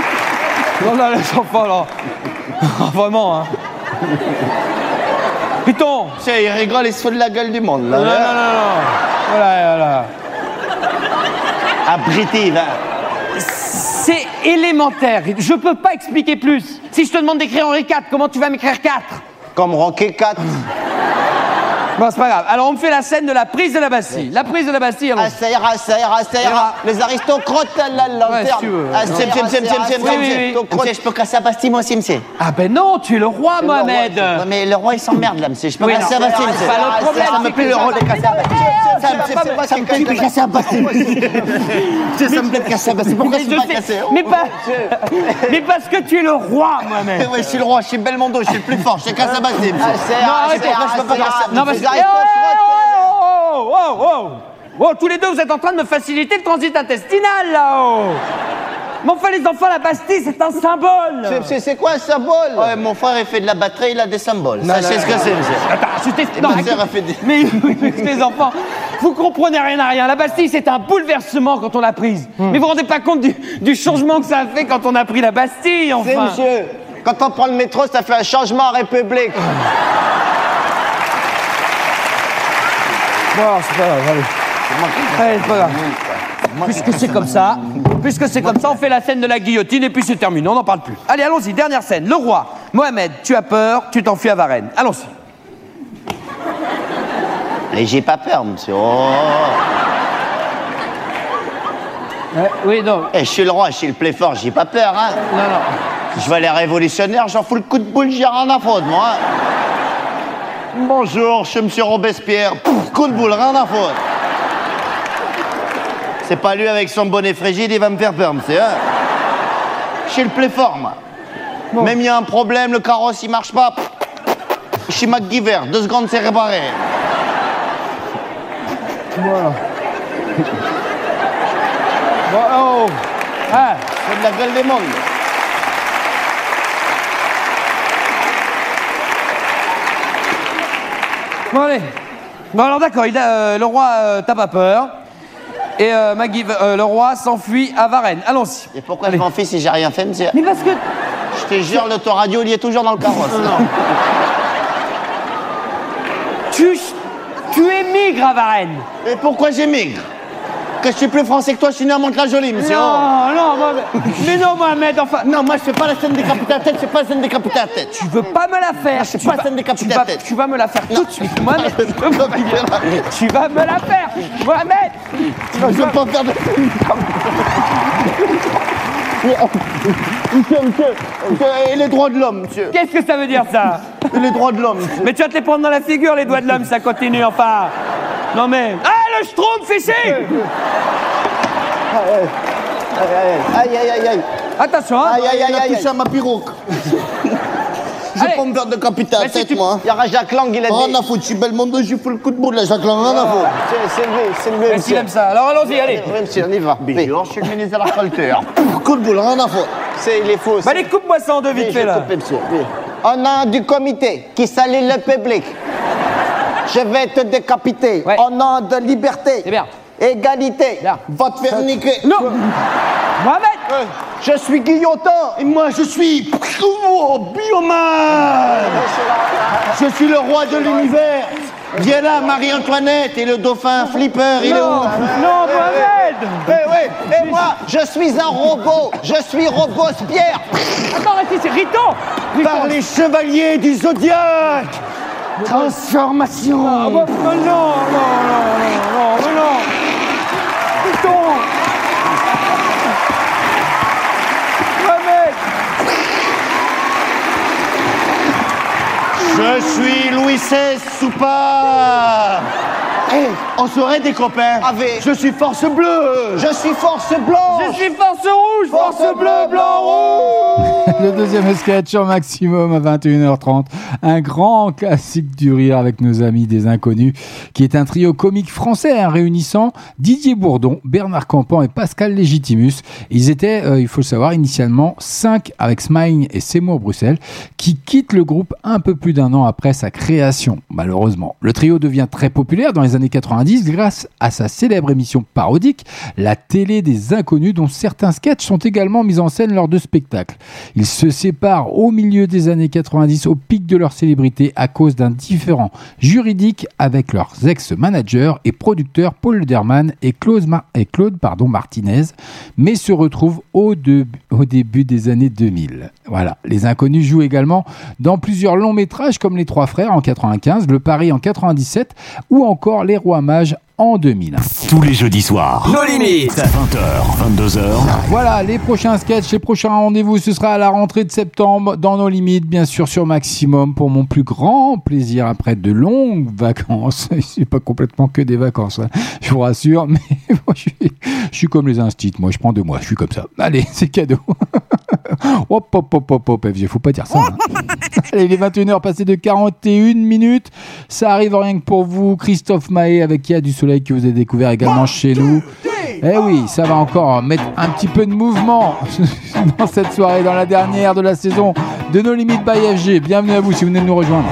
dire Non, là, les enfants, là. Vraiment, hein. Python Tiens, il rigole, il se fout de la gueule du monde, là. Non, non, non, non. Voilà, voilà. Abruti, va. C'est élémentaire. Je peux pas expliquer plus. Si je te demande d'écrire Henri IV, comment tu vas m'écrire 4 Comme Rocket 4. Bon, c'est pas grave. Alors, on me fait la scène de la prise de la Bastille. La prise de la Bastille, allons Ah, ça ira, ça ira, ça ira. Les aristocrates à la lanterne. Ouais, si tu veux. Ah, oui, oui. Monsieur, je peux casser la Bastille, moi aussi, monsieur? Ah ben non, tu es le roi, Mohamed. Ouais, mais le roi, il s'emmerde, là, monsieur. Je peux Oui, casser la Bastille, C'est monsieur. pas le problème, Ça me plaît le rôle de casser la Bastille. Ça tu me plaît de casser la Bastille. Monsieur, ça me plaît de casser la Bastille. Pourquoi Mais je peux pas casser mais, pas... mais parce que tu es le roi, Mohamed. Ouais, je suis le roi, je suis Belmondo, je suis le plus fort, je casse la Bastille. Ah, Non, arrête, c'est ira, pourquoi je peux pas casser- Que... Eh, aristocrates, oh, oh, oh, oh, oh. Oh, tous les deux, vous êtes en train de me faciliter le transit intestinal, là-haut. Mais enfin, les enfants, la Bastille, c'est un symbole. C'est- c'est- C'est quoi un symbole? Ouais, mon frère, il fait de la batterie, il a des symboles. Non, non, ce que non, c'est, monsieur. Attends, je t'explique. Et Non, ma sœur écoute- a fait des... Mais les enfants, vous comprenez rien à rien. La Bastille, c'est un bouleversement quand on l'a prise. Hmm. Mais vous vous rendez pas compte du, du changement que ça a fait quand on a pris la Bastille, C'est enfin. monsieur. Quand on prend le métro, ça fait un changement en République. Bon, c'est pas grave, allez. Allez, c'est pas grave. Puisque c'est comme ça, puisque c'est comme ça, on fait la scène de la guillotine et puis c'est terminé, on n'en parle plus. Allez, allons-y, dernière scène. Le roi, Mohamed, tu as peur, tu t'enfuis à Varennes. Allons-y. Et j'ai pas peur, monsieur. Oh. oui, non. Eh, je suis le roi, je suis le plus fort, j'ai pas peur, hein. Non, non. Je vais les révolutionnaires, j'en fous le coup de boule, j'ai rien à foutre, moi. Bonjour, je suis monsieur Robespierre. Pouf, coup de boule, rien à foutre. C'est pas lui avec son bonnet frigide, il va me faire peur, monsieur. hein. Je suis le fort, moi. Même il y a un problème, le carrosse il marche pas. Je suis MacGyver, deux secondes c'est réparé. Voilà. Bon, oh Ah C'est de la gueule des mondes. Bon, allez. Bon, alors d'accord, euh, le roi euh, t'as pas peur. Et euh, Maggie- euh, le roi s'enfuit à Varennes. Allons-y. Et pourquoi je m'enfuis si j'ai rien fait, monsieur Mais parce que. Je te jure, l'autoradio, il y est toujours dans le carrosse. Tu, tu émigres à Varennes. Et pourquoi j'émigre? Que je suis plus français que toi, je suis né à Mantes-la-Jolie, monsieur. Non, non, Mohamed. Mais non, Mohamed, enfin. Non, moi je fais pas la scène décapitée à tête, je fais pas la scène décapitée à tête. Tu veux pas me la faire. je fais pas la scène décapitée à tête. Tu vas me la faire tout de suite, Mohamed. tu vas me la faire, Mohamed. Je veux pas faire de Monsieur, monsieur, monsieur, et les droits de l'homme, monsieur. Qu'est-ce que ça veut dire ça? Les droits de l'homme, monsieur. Mais tu vas te les prendre dans la figure, les doigts de l'homme, ça continue, enfin. Non mais. Ah, le schtroumpf ici Aïe, aïe, aïe, aïe. Attention, hein Aïe, aïe, aïe, il a aïe, touché à ma pirogue. Je vais Allez. pas me faire la Mais si tête, tu- moi. Il y aura Jacques Lang, il a dit. Rien à foutre, je suis belle monde, je fous le coup de boule, là, Jacques Lang, rien à foutre. C'est c'est lui, c'est lui, Est-ce qu'il monsieur. aime ça Alors allons-y, allez. Oui, monsieur, on y va. Bonjour, je suis le ministre de la Culture. Coup de boule, rien à foutre. C'est, il est faux. Bah, allez, coupe-moi ça en deux vite Oui, fait je là. coupe, monsieur. Oui. On a du comité qui salue le public. Je vais te décapiter. Ouais. Au nom de liberté, C'est bien. égalité, Bien. Va te faire niquer. Non Mohamed Je suis guillotin et moi je suis oh, bioman. Je suis le roi de l'univers. Viens là, Marie-Antoinette et le dauphin Flipper, il est où Non, Mohamed Eh oui, et moi, je suis un robot. Je suis Robespierre. Attends, ici, Riton Par les chevaliers du zodiaque. Transformation. Ah, bah, non, non, non, non, non, non, non Riton Mohamed Je suis Louis XVI sous pas. On serait des copains. Avec- Je suis force bleue. Je suis force blanche. Je suis force rouge, force, bleu, blanc, rouge Le deuxième sketch sur Maximum à 21h30. Un grand classique du rire avec nos amis des Inconnus, qui est un trio comique français hein, réunissant Didier Bourdon, Bernard Campan et Pascal Légitimus. Ils étaient, euh, il faut le savoir, initialement cinq avec Smile et Seymour Bruxelles, qui quittent le groupe un peu plus d'un an après sa création, malheureusement. Le trio devient très populaire dans les années 90 grâce à sa célèbre émission parodique, La télé des inconnus, dont certains sketchs sont également mis en scène lors de spectacles. Ils se séparent au milieu des années 90 au pic de leur célébrité à cause d'un différend juridique avec leurs ex-managers et producteurs Paul Derman et Claude, Martinez, mais se retrouvent au début des années 2000. Voilà, les inconnus jouent également dans plusieurs longs métrages comme Les Trois Frères en 95, Le Paris en 97 ou encore Les Rois Mages en 2000. Tous les jeudis soirs. Nos limites. 20h, 22h. Voilà, les prochains sketchs, les prochains rendez-vous, ce sera à la rentrée de septembre, dans nos limites, bien sûr, sur Maximum, pour mon plus grand plaisir après de longues vacances. C'est pas complètement que des vacances, hein, je vous rassure, mais moi, je suis, je suis comme les instits, moi, je prends deux mois, je suis comme ça. Allez, c'est cadeau. hop, hop, hop, hop, hop, FG, faut pas dire ça. hein. Allez, il est 21h passé de 41 minutes. Ça arrive rien que pour vous, Christophe Mahé, avec qui a du soleil que vous avez découvert également chez nous. Eh oui, ça va encore mettre un petit peu de mouvement dans cette soirée, dans la dernière de la saison de nos limites by FG. Bienvenue à vous si vous venez de nous rejoindre.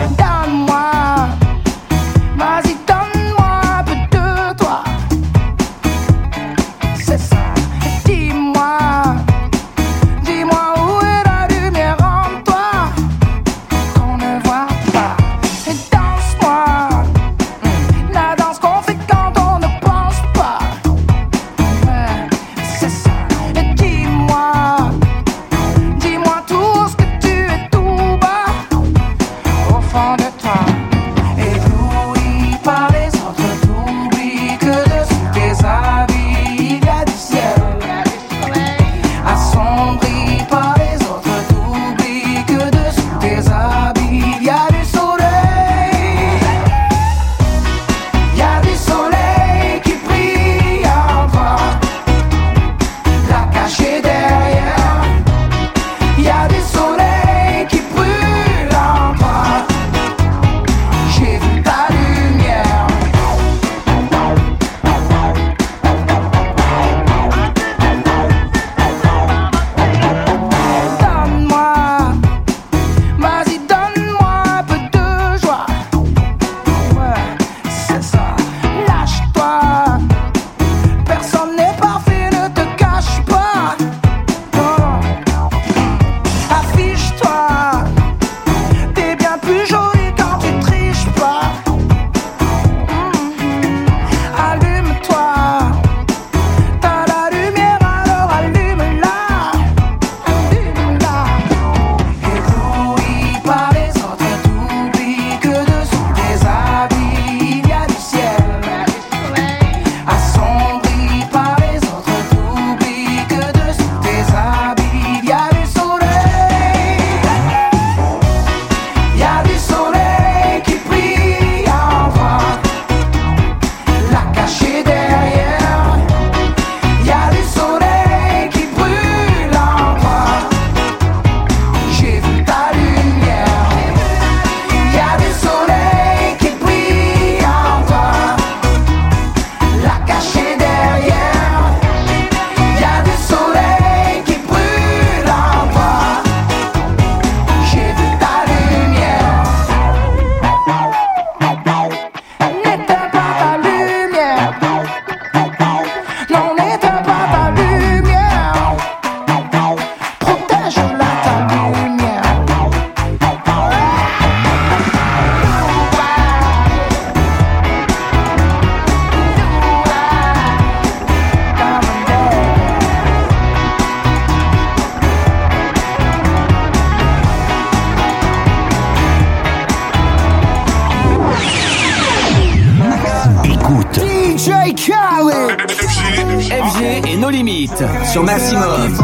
FG et nos limites sur Maximum.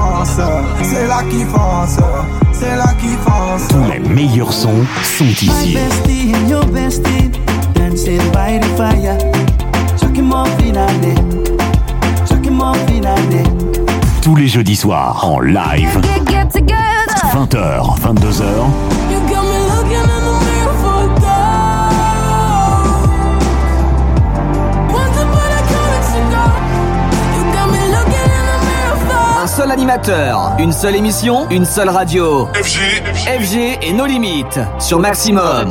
C'est là qui c'est là qui. Tous les meilleurs sons sont ici. Tous les jeudis soirs en live. 20h, 22h. Seul animateur, une seule émission, une seule radio. FG, FG et nos limites sur Maximum.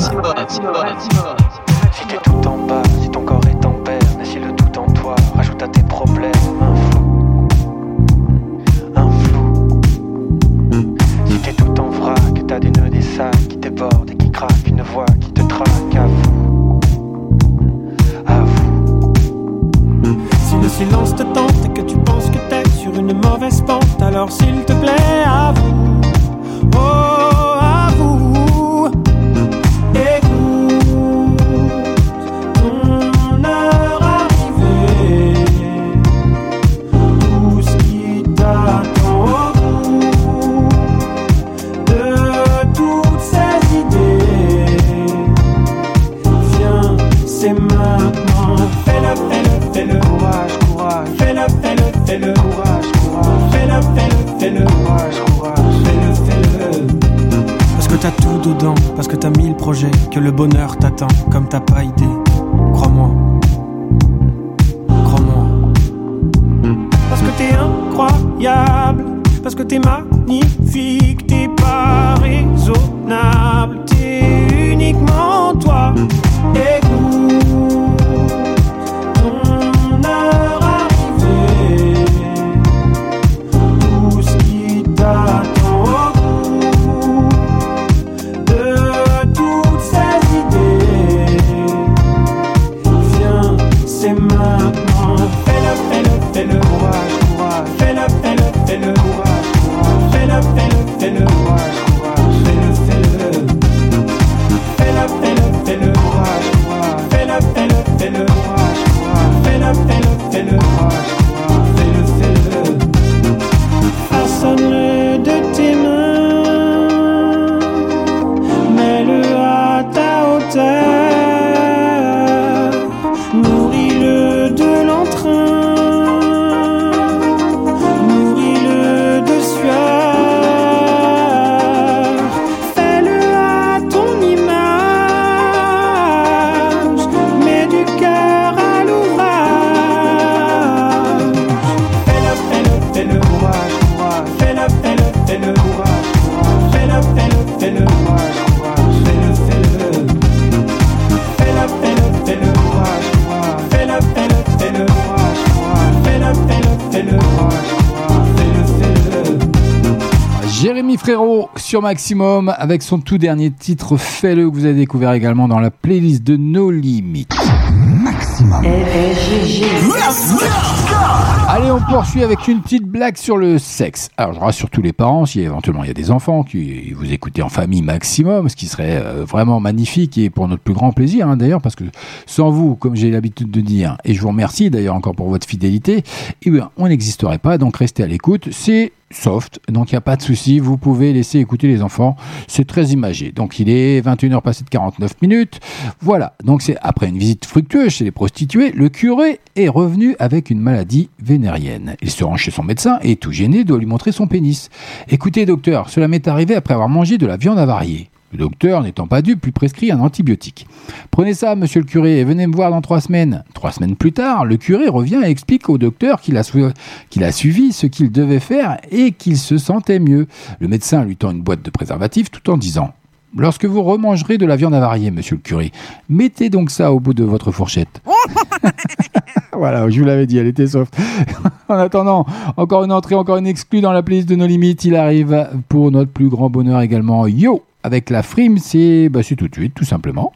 Sur Maximum avec son tout dernier titre Fais-le que vous avez découvert également dans la playlist de No Limites. Maximum. Allez, on poursuit avec une petite blague sur le sexe. Alors, je rassure tous les parents, si éventuellement il y a des enfants qui vous écoutez en famille maximum, ce qui serait euh, vraiment magnifique et pour notre plus grand plaisir, hein, d'ailleurs, parce que sans vous, comme j'ai l'habitude de dire, et je vous remercie d'ailleurs encore pour votre fidélité, eh bien, on n'existerait pas, donc restez à l'écoute. C'est soft, donc il n'y a pas de souci, vous pouvez laisser écouter les enfants, c'est très imagé. Donc il est 21h passé de 49 minutes, voilà, donc c'est après une visite fructueuse chez les prostituées, le curé est revenu avec une maladie vénérienne. Il se rend chez son médecin et tout gêné doit lui montrer son pénis. Écoutez docteur, cela m'est arrivé après avoir mangé de la viande avariée. Le docteur, n'étant pas dupe, lui prescrit un antibiotique. Prenez ça, monsieur le curé, et venez me voir dans trois semaines. Trois semaines plus tard, le curé revient et explique au docteur qu'il a, sou- qu'il a suivi ce qu'il devait faire et qu'il se sentait mieux. Le médecin lui tend une boîte de préservatifs tout en disant Lorsque vous remangerez de la viande avariée, monsieur le curé, mettez donc ça au bout de votre fourchette. voilà, je vous l'avais dit, elle était soft. en attendant, encore une entrée, encore une exclue dans la playlist de nos limites. Il arrive pour notre plus grand bonheur également. Yo Avec la frime, c'est bah, tout de suite, tout simplement.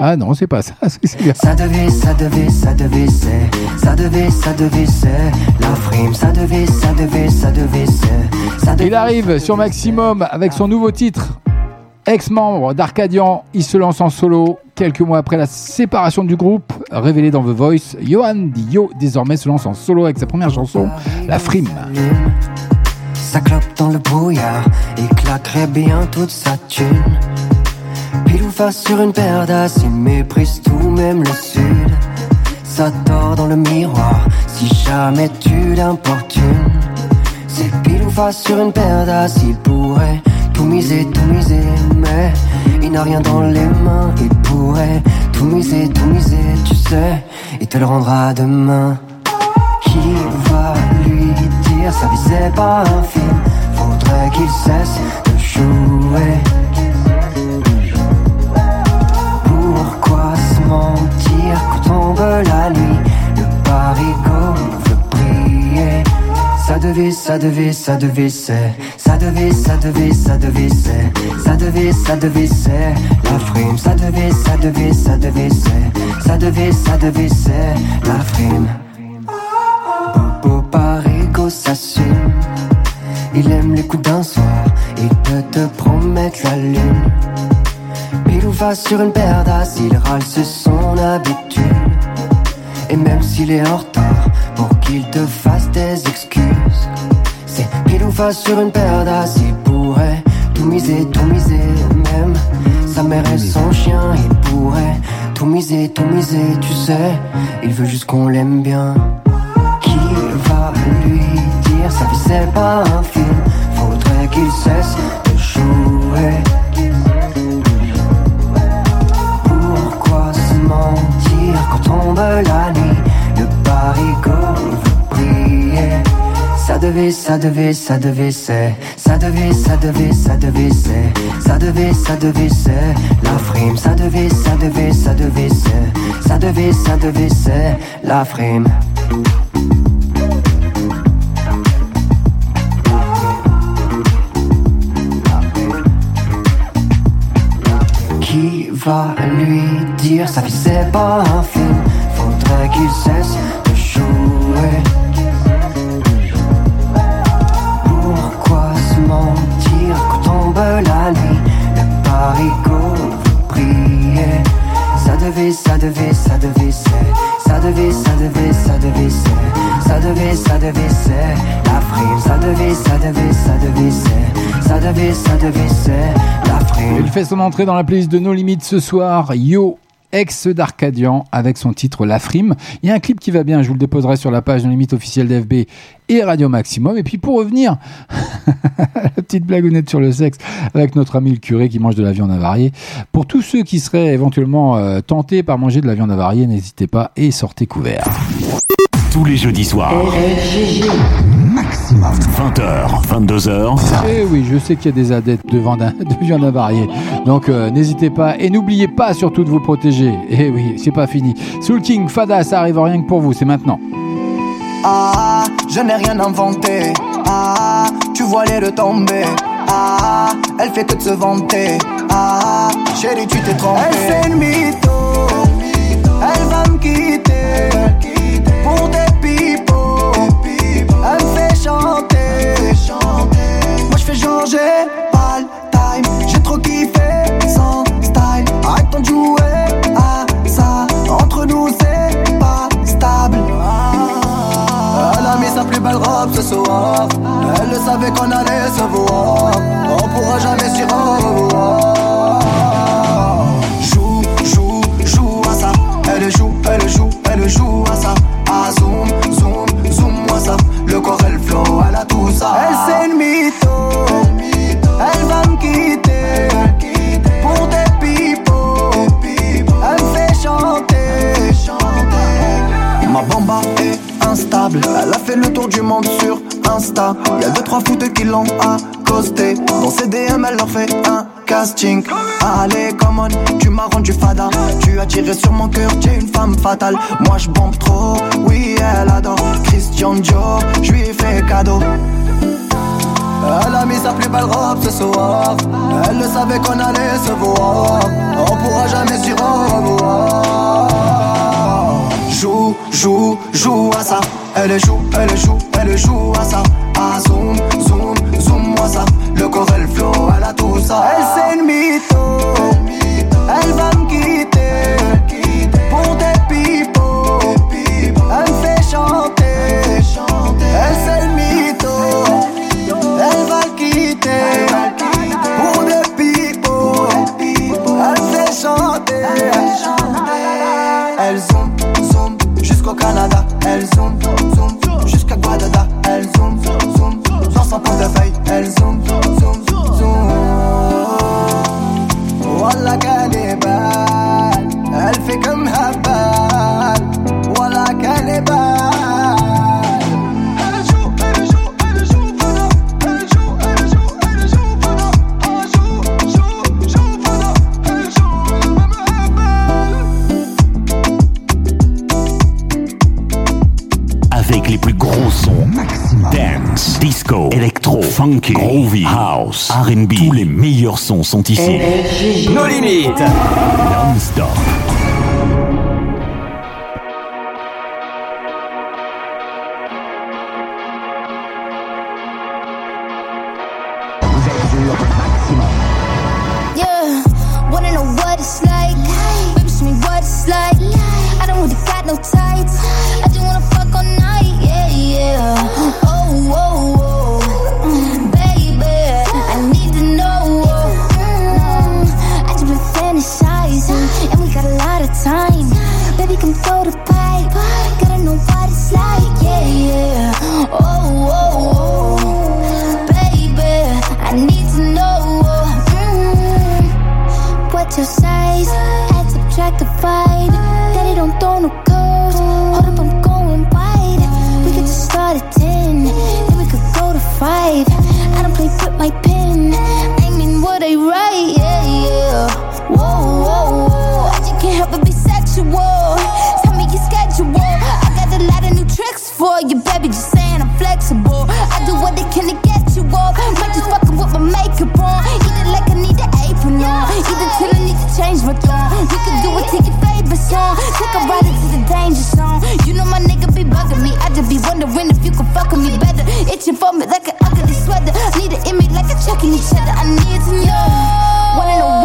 Ah non, c'est pas ça. c'est- c'est bien. Ça devait, ça devait, ça devait, c'est. Ça devait, ça devait, c'est. La frime, ça devait, ça devait, ça devait, c'est. Ça devait, Il arrive sur Maximum avec son nouveau titre. Ex-membre d'Arcadian, il se lance en solo quelques mois après la séparation du groupe. Révélé dans The Voice, Johan Dio désormais se lance en solo avec sa première chanson, La Frime. Ça clope dans le brouillard et claquerait bien toute sa thune. Pile ou face sur une paire d'as, il méprise tout, même le sud. Ça dort dans le miroir si jamais tu l'importunes. C'est pile ou face sur une paire d'as, il pourrait tout miser, tout miser, mais il n'a rien dans les mains. Il pourrait tout miser, tout miser, tu sais, il te le rendra demain. Dire sa vie c'est pas un film. Faudrait qu'il cesse de jouer. Pourquoi se mentir quand tombe la nuit? Le parigot veut briller Ça devait, ça devait, ça devait, c'est. Ça devait, ça devait, ça devait, c'est. Ça devait, ça devait, c'est. La frime Ça devait, ça devait, ça devait, c'est. Ça devait, ça devait, c'est. La frime. Beau Il aime les coups d'un soir Il peut te promettre la lune. Pile ou face sur une d'as Il râle, c'est son habitude. Et même s'il est en retard Pour qu'il te fasse des excuses. C'est pile ou face sur une d'as Il pourrait tout miser, tout miser. Même sa mère et son chien Il pourrait tout miser, tout miser Tu sais, il veut juste qu'on l'aime bien. Qui va lui vie c'est pas un film. Faudrait qu'il cesse de jouer. Pourquoi se mentir quand tombe la nuit Le parigot veut briller Ça devait, ça devait, ça devait, c'est. Ça devait, ça devait, ça devait, c'est. Ça devait, ça devait, c'est. La frime Ça devait, ça devait, ça devait, c'est. Ça devait, ça devait, c'est. La frime lui dire. Sa vie c'est pas un film. Faudrait qu'il cesse de jouer. Pourquoi se mentir quand tombe la nuit? Le parigot veut briller Ça devait, ça devait, ça devait, c'est Ça devait, ça devait, ça devait, c'est Devait, ça devait, c'est La frime Ça devait, ça devait, ça devait, Il fait son entrée dans la playlist de No Limites ce soir. Yo ex d'Arcadian avec son titre La Frime. Il y a un clip qui va bien, je vous le déposerai sur la page No Limites officielle d'FB et Radio Maximum. Et puis pour revenir, la petite blagounette sur le sexe avec notre ami le curé qui mange de la viande avariée. Pour tous ceux qui seraient éventuellement euh, tentés par manger de la viande avariée, n'hésitez pas et sortez couverts. Tous les jeudis soirs. Maximum. 20h, 22h. Eh oui, je sais qu'il y a des adeptes de viande, de viande avariée. Donc euh, n'hésitez pas et n'oubliez pas surtout de vous protéger. Eh oui, c'est pas fini. Soul King, Fada, ça arrive rien que pour vous, c'est maintenant. Ah, je n'ai rien inventé. Ah, tu vois les deux tomber. Ah, elle fait que de se vanter. Ah, chérie, tu t'es trompé. Elle fait une mytho. Elle va me quitter. Pour des. Elle me fait chanter. Moi, je fais genre, j'ai pas le time. J'ai trop kiffé sans style. Arrête de jouer à ça. Entre nous, c'est pas stable. Elle a mis sa plus belle robe ce soir. Elle le savait qu'on allait se voir. On pourra jamais s'y revoir. Joue, joue, joue à ça. Elle joue, elle joue, elle joue à ça. Flow, elle a tout ça. Elle, c'est Elle a fait le tour du monde sur Insta. Y'a deux trois foutes qui l'ont accosté. Dans ses DM, elle leur fait un casting. Allez, come on, tu m'as rendu fada. Tu as tiré sur mon cœur, tu es une femme fatale. Moi je bombe trop, oui, elle adore. Christian Dior, je lui ai fait cadeau. Elle a mis sa plus belle robe ce soir. Elle le savait qu'on allait se voir. On pourra jamais s'y revoir joue, joue, joue à ça. Elle joue, elle joue, elle joue à ça. Ah zoom, zoom, zoom moi ça. Le corps elle flow, elle a tout ça. Elle c'est une mytho. Elle va me quitter pour des pipeaux. Elle me fait chanter. Elle c'est le mytho. Elle va le quitter pour des pipeaux. Elle me fait chanter. Canada, elle zoom, zoom, jusqu'à Guadada, elle zoom, zoom, zoom, sans sa de feuille, elle zoom, zoom. Funky, groovy, house, R&B. Tous les meilleurs sons sont ici. Nos limites. Non-stop. Yeah, wanna know what it's like? Baby, show me what it's like. I don't really got no tights. I just wanna fuck all night. Yeah, yeah. But sexual. Tell me your schedule. I got a lot of new tricks for you, baby. Just saying I'm flexible. I do what they can to get you off. Might just fucking with my makeup on. It like I need an apron on. Either till I need to change my tone. We can do it to your favorite song. Take a ride into the danger zone. You know my nigga be bugging me. I just be wondering if you can fuck with me better. Itching for me like an ugly sweater. Need an image like a checking each other. I need to know. Wanna know?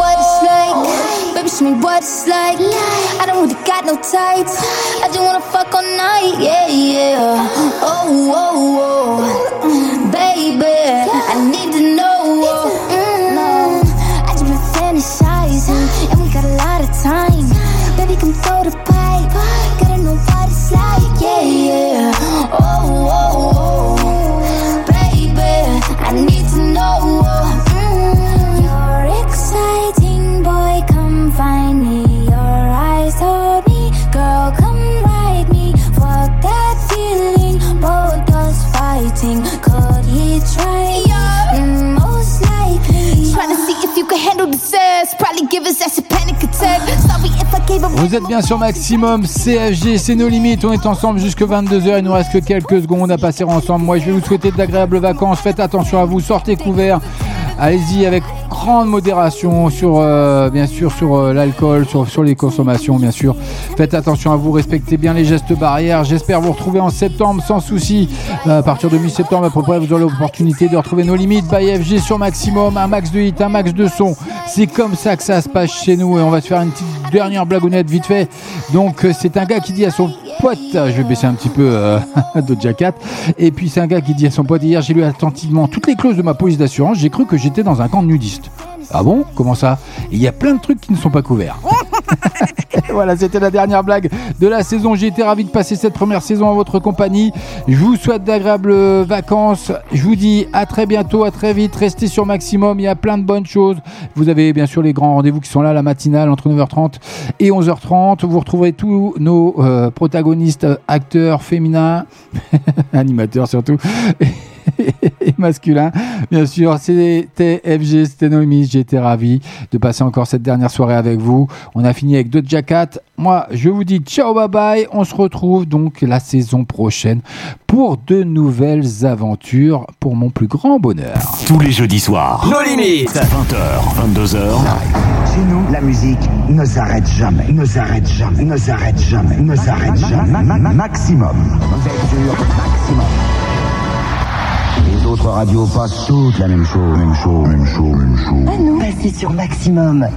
Show me what it's like. I don't really got no tights. I just wanna fuck all night. Yeah, yeah. Oh, oh, oh. Baby, I need Vous êtes bien sur Maximum CFG, c'est nos limites. On est ensemble jusque 22h. Il nous reste que quelques secondes à passer ensemble. Moi, je vais vous souhaiter d'agréables vacances. Faites attention à vous, sortez couverts. Allez-y avec grande modération sur, euh, bien sûr, sur euh, l'alcool, sur, les consommations, bien sûr. Faites attention à vous, respectez bien les gestes barrières. J'espère vous retrouver en septembre sans souci. Euh, à partir de mi-septembre, à peu près, vous aurez l'opportunité de retrouver nos limites by FG sur Maximum. Un max de hit, un max de son. C'est comme ça que ça se passe chez nous. Et on va se faire une petite dernière blagounette vite fait. Donc, c'est un gars qui dit à son pote, je vais baisser un petit peu euh, de Jacket. Et puis, c'est un gars qui dit à son pote, hier, j'ai lu attentivement toutes les clauses de ma police d'assurance. J'ai cru que j'étais dans un camp de nudistes. Ah bon? Comment ça? Il y a plein de trucs qui ne sont pas couverts. voilà, c'était la dernière blague de la saison. J'ai été ravi de passer cette première saison en votre compagnie. Je vous souhaite d'agréables vacances. Je vous dis à très bientôt, à très vite. Restez sur Maximum, il y a plein de bonnes choses. Vous avez bien sûr les grands rendez-vous qui sont là, la matinale entre 9h30 et 11h30. Vous retrouverez tous nos euh, protagonistes, acteurs féminins, animateurs surtout. et masculin. Bien sûr, c'était FG, c'était Noémie. J'ai été ravi de passer encore cette dernière soirée avec vous. On a fini avec deux Cat. Moi, je vous dis ciao, bye bye. On se retrouve donc la saison prochaine pour de nouvelles aventures pour mon plus grand bonheur. Tous les jeudis soirs. Nos limites. 20h, 22h. Chez nous, la musique ne s'arrête jamais, ne s'arrête jamais, ne s'arrête jamais, ne s'arrête jamais. Ma- ma- Maximum. Vous êtes sur Maximum. Autres radios passent toutes la même chose, même chose, même chose, même chose. À nous, passez sur Maximum.